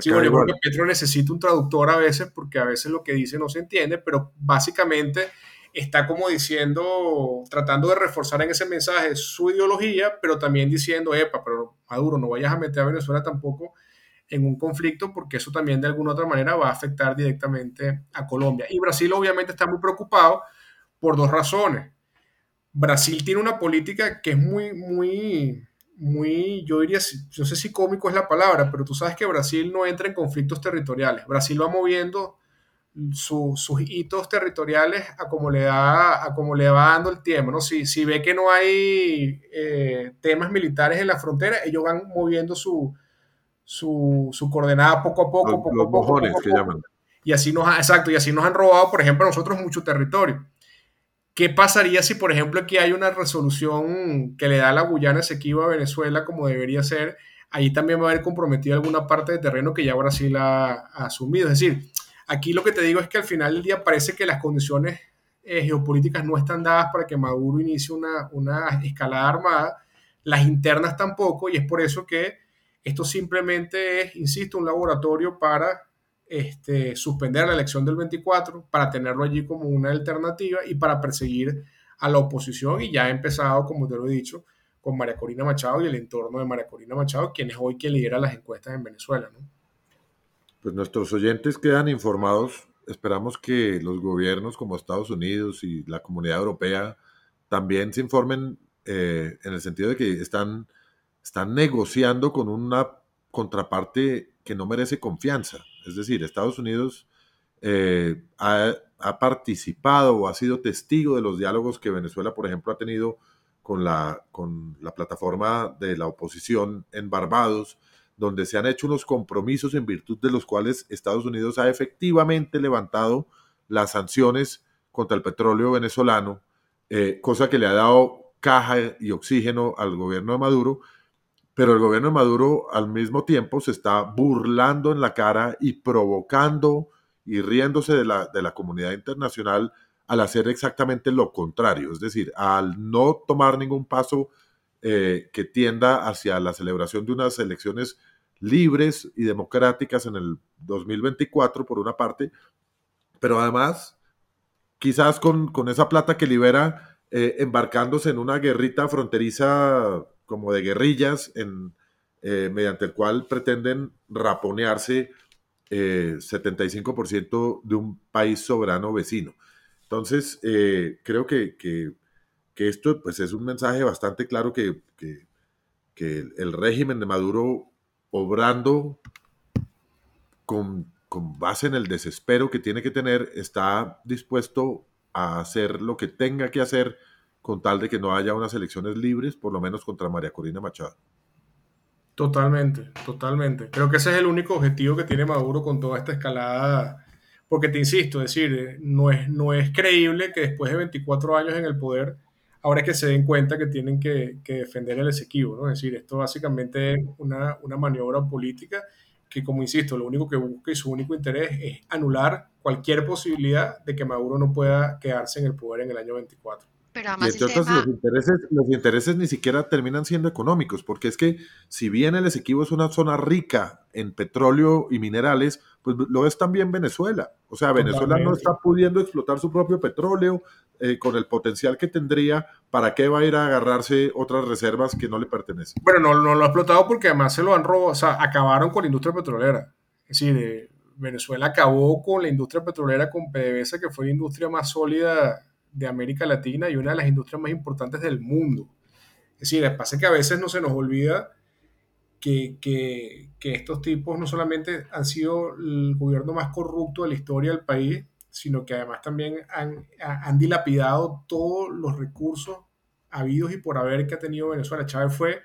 Sí, bueno, yo creo que Petro necesita un traductor a veces porque a veces lo que dice no se entiende, pero básicamente está como diciendo, tratando de reforzar en ese mensaje su ideología, pero también diciendo, epa, pero Maduro, no vayas a meter a Venezuela tampoco en un conflicto porque eso también de alguna otra manera va a afectar directamente a Colombia. Y Brasil obviamente está muy preocupado por dos razones. Brasil tiene una política que es muy, muy, muy, yo diría, no sé si cómico es la palabra, pero tú sabes que Brasil no entra en conflictos territoriales. Brasil va moviendo sus hitos territoriales a como le, da, a como le va dando el tiempo. ¿no? Si, si ve que no hay eh, temas militares en la frontera, ellos van moviendo su, su, su coordenada poco a poco. Los, poco, los poco, mojones poco, que llaman. Y así nos, exacto, y así nos han robado, por ejemplo, a nosotros mucho territorio. ¿Qué pasaría si, por ejemplo, aquí hay una resolución que le da la Guyana Esequiba a Venezuela como debería ser? Ahí también va a haber comprometido alguna parte de terreno que ya Brasil ha, ha asumido. Es decir, Aquí lo que te digo es que al final del día parece que las condiciones eh, geopolíticas no están dadas para que Maduro inicie una, una escalada armada, las internas tampoco, y es por eso que esto simplemente es, insisto, un laboratorio para este, suspender la elección del 24, para tenerlo allí como una alternativa y para perseguir a la oposición. Y ya ha empezado, como te lo he dicho, con María Corina Machado y el entorno de María Corina Machado, quien es hoy quien lidera las encuestas en Venezuela. ¿no? Pues nuestros oyentes quedan informados. Esperamos que los gobiernos como Estados Unidos y la comunidad europea también se informen eh, en el sentido de que están, están negociando con una contraparte que no merece confianza. Es decir, Estados Unidos eh, ha, ha, participado o ha sido testigo de los diálogos que Venezuela, por ejemplo, ha tenido con la, con la plataforma de la oposición en Barbados, donde se han hecho unos compromisos en virtud de los cuales Estados Unidos ha efectivamente levantado las sanciones contra el petróleo venezolano, eh, cosa que le ha dado caja y oxígeno al gobierno de Maduro, pero el gobierno de Maduro al mismo tiempo se está burlando en la cara y provocando y riéndose de la, de la comunidad internacional al hacer exactamente lo contrario, es decir, al no tomar ningún paso eh, que tienda hacia la celebración de unas elecciones libres y democráticas en el 2024, por una parte, pero además, quizás con, esa plata que libera, eh, embarcándose en una guerrita fronteriza como de guerrillas, en, eh, mediante el cual pretenden raponearse 75% de un país soberano vecino. Entonces, creo que, que esto pues, es un mensaje bastante claro que, que, el régimen de Maduro, obrando con, con, base en el desespero que tiene que tener, está dispuesto a hacer lo que tenga que hacer con tal de que no haya unas elecciones libres, por lo menos contra María Corina Machado. Totalmente, totalmente. Creo que ese es el único objetivo que tiene Maduro con toda esta escalada, porque te insisto, es decir, no es, no es creíble que después de 24 años en el poder ahora que se den cuenta que tienen que, defender el Esequibo, ¿no? Es decir, esto básicamente es una, una, maniobra política que, como insisto, lo único que busca y su único interés es anular cualquier posibilidad de que Maduro no pueda quedarse en el poder en el año 24. Pero además y entonces los, intereses, los intereses ni siquiera terminan siendo económicos, porque es que si bien el Esequibo es una zona rica en petróleo y minerales, pues lo es también Venezuela. O sea, Venezuela no está pudiendo explotar su propio petróleo eh, con el potencial que tendría. ¿Para qué va a ir a agarrarse otras reservas que no le pertenecen? Bueno, no, no lo ha explotado porque además se lo han robado, o sea, acabaron con la industria petrolera. Es decir, eh, Venezuela acabó con la industria petrolera, con PDVSA, que fue la industria más sólida de América Latina y una de las industrias más importantes del mundo. Es decir, pasa que a veces no se nos olvida que, que, estos tipos no solamente han sido el gobierno más corrupto de la historia del país, sino que además también han, han dilapidado todos los recursos habidos y por haber que ha tenido Venezuela. Chávez fue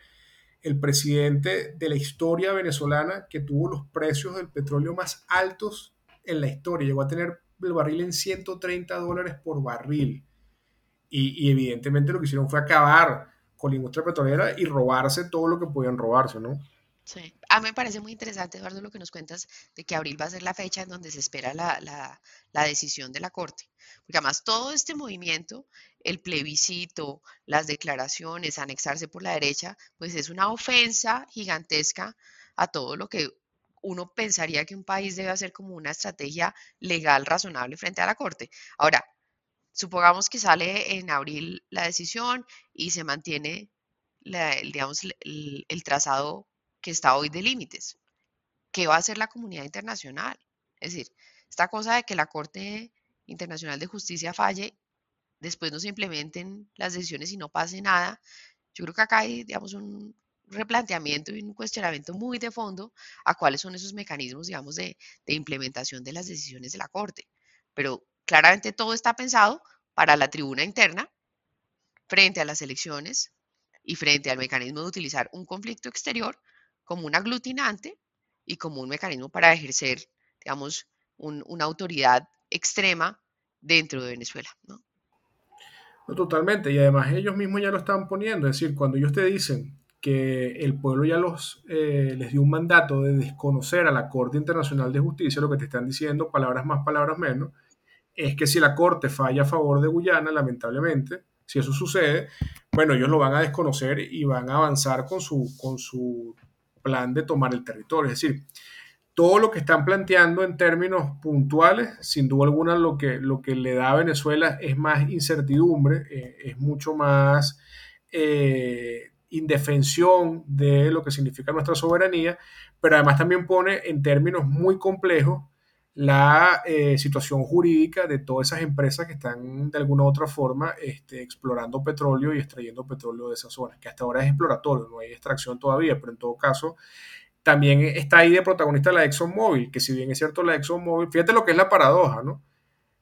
el presidente de la historia venezolana que tuvo los precios del petróleo más altos en la historia. Llegó a tener el barril en 130 dólares por barril. Y, evidentemente lo que hicieron fue acabar con la industria petrolera y robarse todo lo que podían robarse, ¿no? Sí, a mí me parece muy interesante, Eduardo, lo que nos cuentas de que abril va a ser la fecha en donde se espera la, la decisión de la Corte. Porque además todo este movimiento, el plebiscito, las declaraciones, anexarse por la derecha, pues es una ofensa gigantesca a todo lo que uno pensaría que un país debe hacer como una estrategia legal razonable frente a la Corte. Ahora, supongamos que sale en abril la decisión y se mantiene el, el, trazado que está hoy de límites. ¿Qué va a hacer la comunidad internacional? Es decir, esta cosa de que la Corte Internacional de Justicia falle, después no se implementen las decisiones y no pase nada, yo creo que acá hay, digamos, un, replanteamiento y un cuestionamiento muy de fondo a cuáles son esos mecanismos, digamos, de, implementación de las decisiones de la Corte. Pero claramente todo está pensado para la tribuna interna, frente a las elecciones y frente al mecanismo de utilizar un conflicto exterior como un aglutinante y como un mecanismo para ejercer, digamos, una autoridad extrema dentro de Venezuela. ¿no? totalmente, y además ellos mismos ya lo están poniendo, es decir, cuando ellos te dicen que el pueblo ya los, eh, les dio un mandato de desconocer a la Corte Internacional de Justicia, lo que te están diciendo, palabras más, palabras menos, es que si la Corte falla a favor de Guyana, lamentablemente, si eso sucede, bueno, ellos lo van a desconocer y van a avanzar con su, con su plan de tomar el territorio. Es decir, todo lo que están planteando en términos puntuales, sin duda alguna lo que, lo que le da a Venezuela es más incertidumbre, eh, es mucho más... Eh, indefensión de lo que significa nuestra soberanía, pero además también pone en términos muy complejos la eh, situación jurídica de todas esas empresas que están de alguna u otra forma este, explorando petróleo y extrayendo petróleo de esas zonas, que hasta ahora es exploratorio, no hay extracción todavía, pero en todo caso también está ahí de protagonista la ExxonMobil, que si bien es cierto la ExxonMobil, fíjate lo que es la paradoja, ¿no?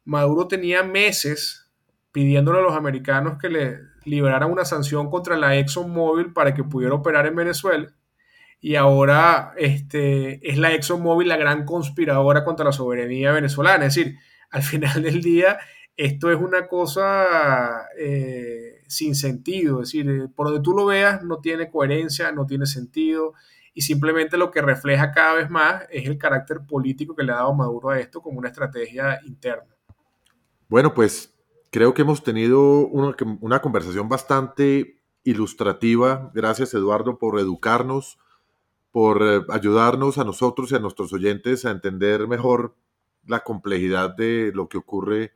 Maduro tenía meses pidiéndole a los americanos que le liberaran una sanción contra la ExxonMobil para que pudiera operar en Venezuela. Y ahora este, es la ExxonMobil la gran conspiradora contra la soberanía venezolana. Es decir, al (laughs) final del día, esto es una cosa eh, sin sentido. Es decir, eh, por donde tú lo veas, no tiene coherencia, no tiene sentido. Y simplemente lo que refleja cada vez más es el carácter político que le ha dado Maduro a esto como una estrategia interna. Bueno, pues creo que hemos tenido una, conversación bastante ilustrativa. Gracias Eduardo por educarnos, por eh, ayudarnos a nosotros y a nuestros oyentes a entender mejor la complejidad de lo que ocurre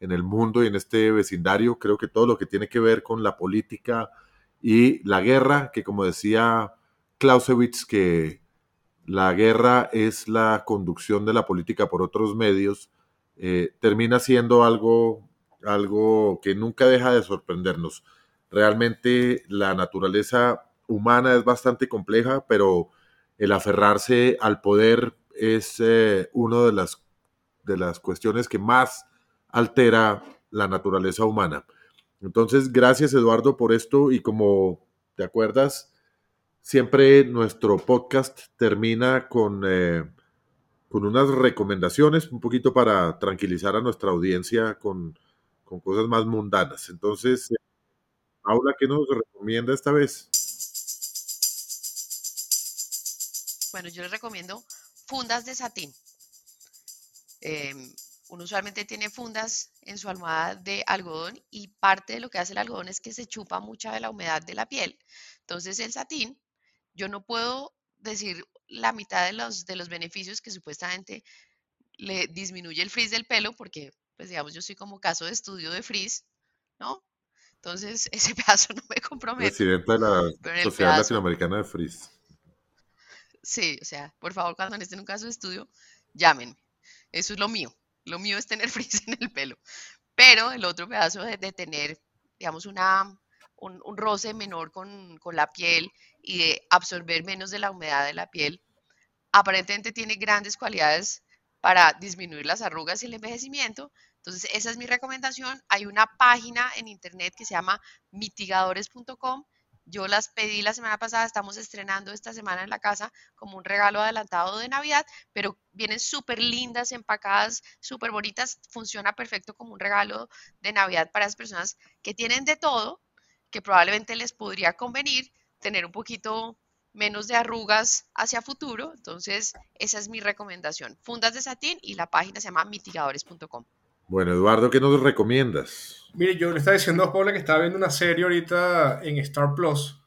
en el mundo y en este vecindario. Creo que todo lo que tiene que ver con la política y la guerra, que como decía Clausewitz, que la guerra es la conducción de la política por otros medios, eh, termina siendo algo, algo que nunca deja de sorprendernos. Realmente la naturaleza humana es bastante compleja, pero el aferrarse al poder es eh, una de las, de las cuestiones que más altera la naturaleza humana. Entonces, gracias Eduardo por esto y como te acuerdas, siempre nuestro podcast termina con, eh, con unas recomendaciones, un poquito para tranquilizar a nuestra audiencia con, con cosas más mundanas. Entonces, Paula, ¿qué nos recomienda esta vez? Bueno, yo les recomiendo fundas de satín. Em, uno usualmente tiene fundas en su almohada de algodón y parte de lo que hace el algodón es que se chupa mucha de la humedad de la piel. Entonces el satín, yo no puedo decir la mitad de los, de los beneficios que supuestamente le disminuye el frizz del pelo, porque pues digamos yo soy como caso de estudio de frizz, ¿no? Entonces (laughs) ese pedazo no me compromete. Presidenta de la Sociedad Latinoamericana de Frizz. Sí, o sea, por favor, cuando estén en un caso de estudio, llámenme. Eso es lo mío. Lo mío es tener (laughs) frizz en el pelo. Pero el otro pedazo de, de tener, digamos, una, un, roce menor con, con, la piel y de absorber menos de la humedad de la piel, aparentemente tiene grandes cualidades para disminuir las arrugas y el envejecimiento. Entonces, esa es mi recomendación. Hay una página en internet que se llama mitigadores.com yo las pedí la semana pasada, estamos estrenando esta semana en la casa como un regalo adelantado de Navidad, pero vienen súper lindas, empacadas, súper bonitas. Funciona perfecto como un regalo de Navidad para las personas que tienen de todo, que probablemente les podría convenir tener un poquito menos de arrugas hacia futuro. Entonces, esa es mi recomendación. Fundas de satín y la página se llama mitigadores.com. Bueno, Eduardo, ¿qué nos recomiendas? Mire, yo le estaba diciendo a Paula que estaba viendo una serie ahorita en Star Plus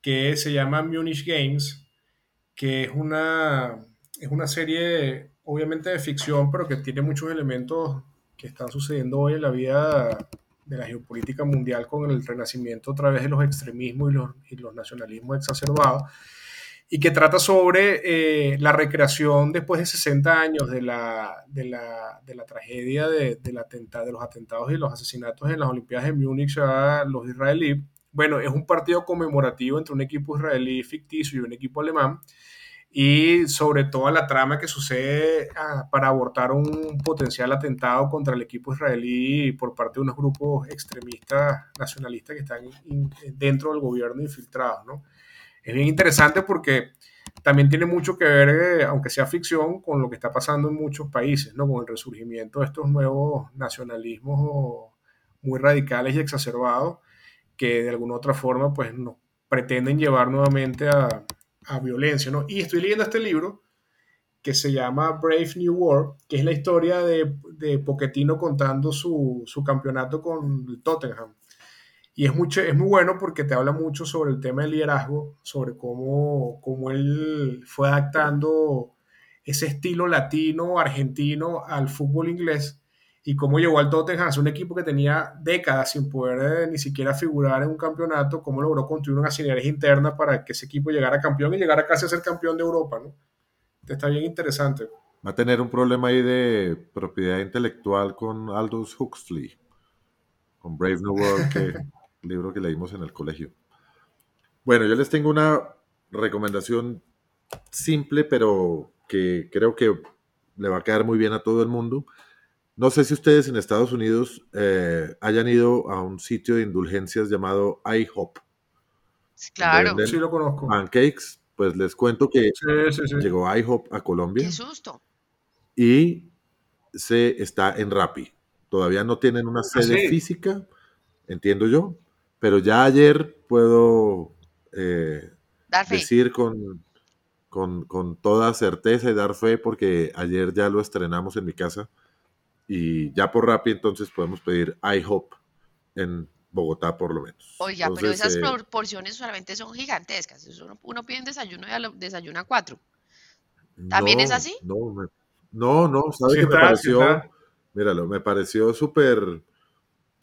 que se llama Munich Games, que es una, es una serie obviamente de ficción, pero que tiene muchos elementos que están sucediendo hoy en la vida de la geopolítica mundial con el renacimiento a través de los extremismos y los, y los nacionalismos exacerbados y que trata sobre eh, la recreación después de 60 años de la, de la, de la tragedia de, del atentado, de los atentados y los asesinatos en las Olimpiadas de Múnich a los israelíes. Bueno, es un partido conmemorativo entre un equipo israelí ficticio y un equipo alemán y sobre todo la trama que sucede ah, para abortar un potencial atentado contra el equipo israelí por parte de unos grupos extremistas nacionalistas que están dentro del gobierno infiltrados, ¿no? Es bien interesante porque también tiene mucho que ver, eh, aunque sea ficción, con lo que está pasando en muchos países, ¿no? Con el resurgimiento de estos nuevos nacionalismos muy radicales y exacerbados que de alguna otra forma pues nos pretenden llevar nuevamente a, a violencia, ¿no? Y estoy leyendo este libro que se llama Brave New World, que es la historia de, de Pochettino contando su, su campeonato con Tottenham. Y es, mucho, es muy bueno porque te habla mucho sobre el tema del liderazgo, sobre cómo, cómo él fue adaptando ese estilo latino, argentino al fútbol inglés y cómo llegó al Tottenham, un equipo que tenía décadas sin poder eh, ni siquiera figurar en un campeonato, cómo logró construir una sinergia interna para que ese equipo llegara campeón y llegara casi a ser campeón de Europa, ¿no? Está bien interesante. Va a tener un problema ahí de propiedad intelectual con Aldous Huxley, con Brave New World, que (laughs) libro que leímos en el colegio. Bueno, yo les tengo una recomendación simple, pero que creo que le va a quedar muy bien a todo el mundo. No sé si ustedes en Estados Unidos eh, hayan ido a un sitio de indulgencias llamado IHOP. Claro, sí lo conozco. Pancakes, pues les cuento que llegó IHOP a Colombia. Qué susto. Y se está en Rappi. Todavía no tienen una ¿Ah, sede física, entiendo yo, pero ya ayer puedo eh, decir con, con, toda certeza y dar fe porque ayer ya lo estrenamos en mi casa y ya por Rappi entonces podemos pedir IHOP en Bogotá por lo menos. Oiga, pero esas proporciones solamente son gigantescas. Uno, pide un desayuno y desayuna cuatro. ¿También es así? No, no, no, ¿sabe qué me pareció? Míralo, me pareció súper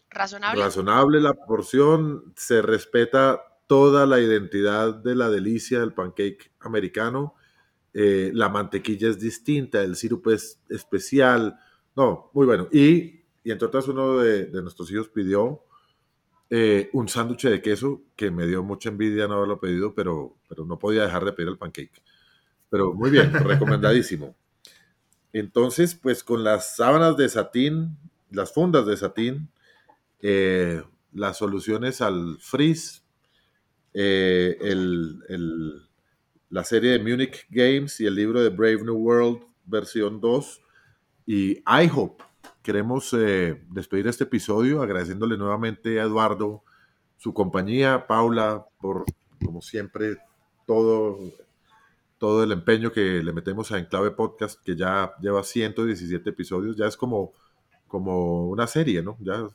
razonable. razonable la porción, se respeta toda la identidad de la delicia del pancake americano. Eh, la mantequilla es distinta, el sirope es especial. No, muy bueno. Y, y entre otras, uno de, nuestros hijos pidió eh, un sándwich de queso que me dio mucha envidia no haberlo pedido, pero, pero no podía dejar de pedir el pancake. Pero muy bien, (laughs) recomendadísimo. Entonces, pues con las sábanas de satín, las fundas de satín, eh, las soluciones al frizz, eh, la serie de Munich Games y el libro de Brave New World versión 2 y iHope. Queremos eh, despedir este episodio agradeciéndole nuevamente a Eduardo su compañía, Paula, por como siempre todo todo el empeño que le metemos a Enclave Podcast, que ya lleva 117 episodios, ya es como, como una serie, ¿no? Ya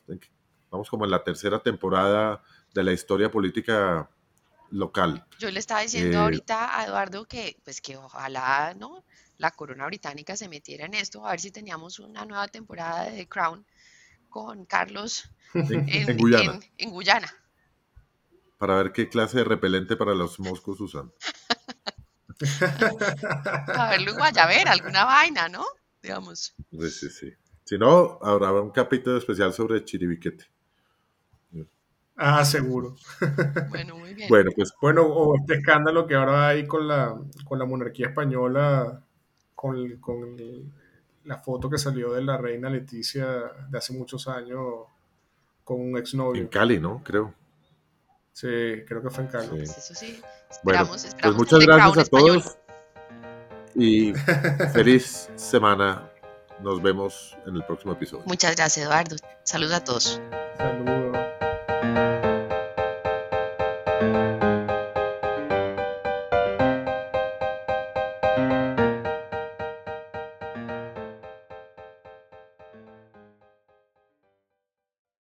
vamos como en la tercera temporada de la historia política local. Yo le estaba diciendo eh, ahorita a Eduardo que, pues que ojalá, ¿no? La corona británica se metiera en esto, a ver si teníamos una nueva temporada de The Crown con Carlos (laughs) en, Guyana. en Guyana. Para ver qué clase de repelente para los moscos usan. (laughs) A verlo en Guayavera, alguna vaina, ¿no? Digamos. Sí, sí, sí. Si no, habrá un capítulo especial sobre Chiribiquete. Ah, seguro. Bueno, muy bien. Bueno, pues. Bueno, o este escándalo que ahora hay con la, con la monarquía española, con, con la foto que salió de la reina Leticia de hace muchos años con un exnovio. En Cali, ¿no? Creo. Sí, creo que fue en Cali. Pues eso sí. Esperamos, bueno, esperamos pues muchas gracias a todos y (laughs) feliz semana. Nos vemos en el próximo episodio. Muchas gracias, Eduardo. Saludos a todos. Saludos.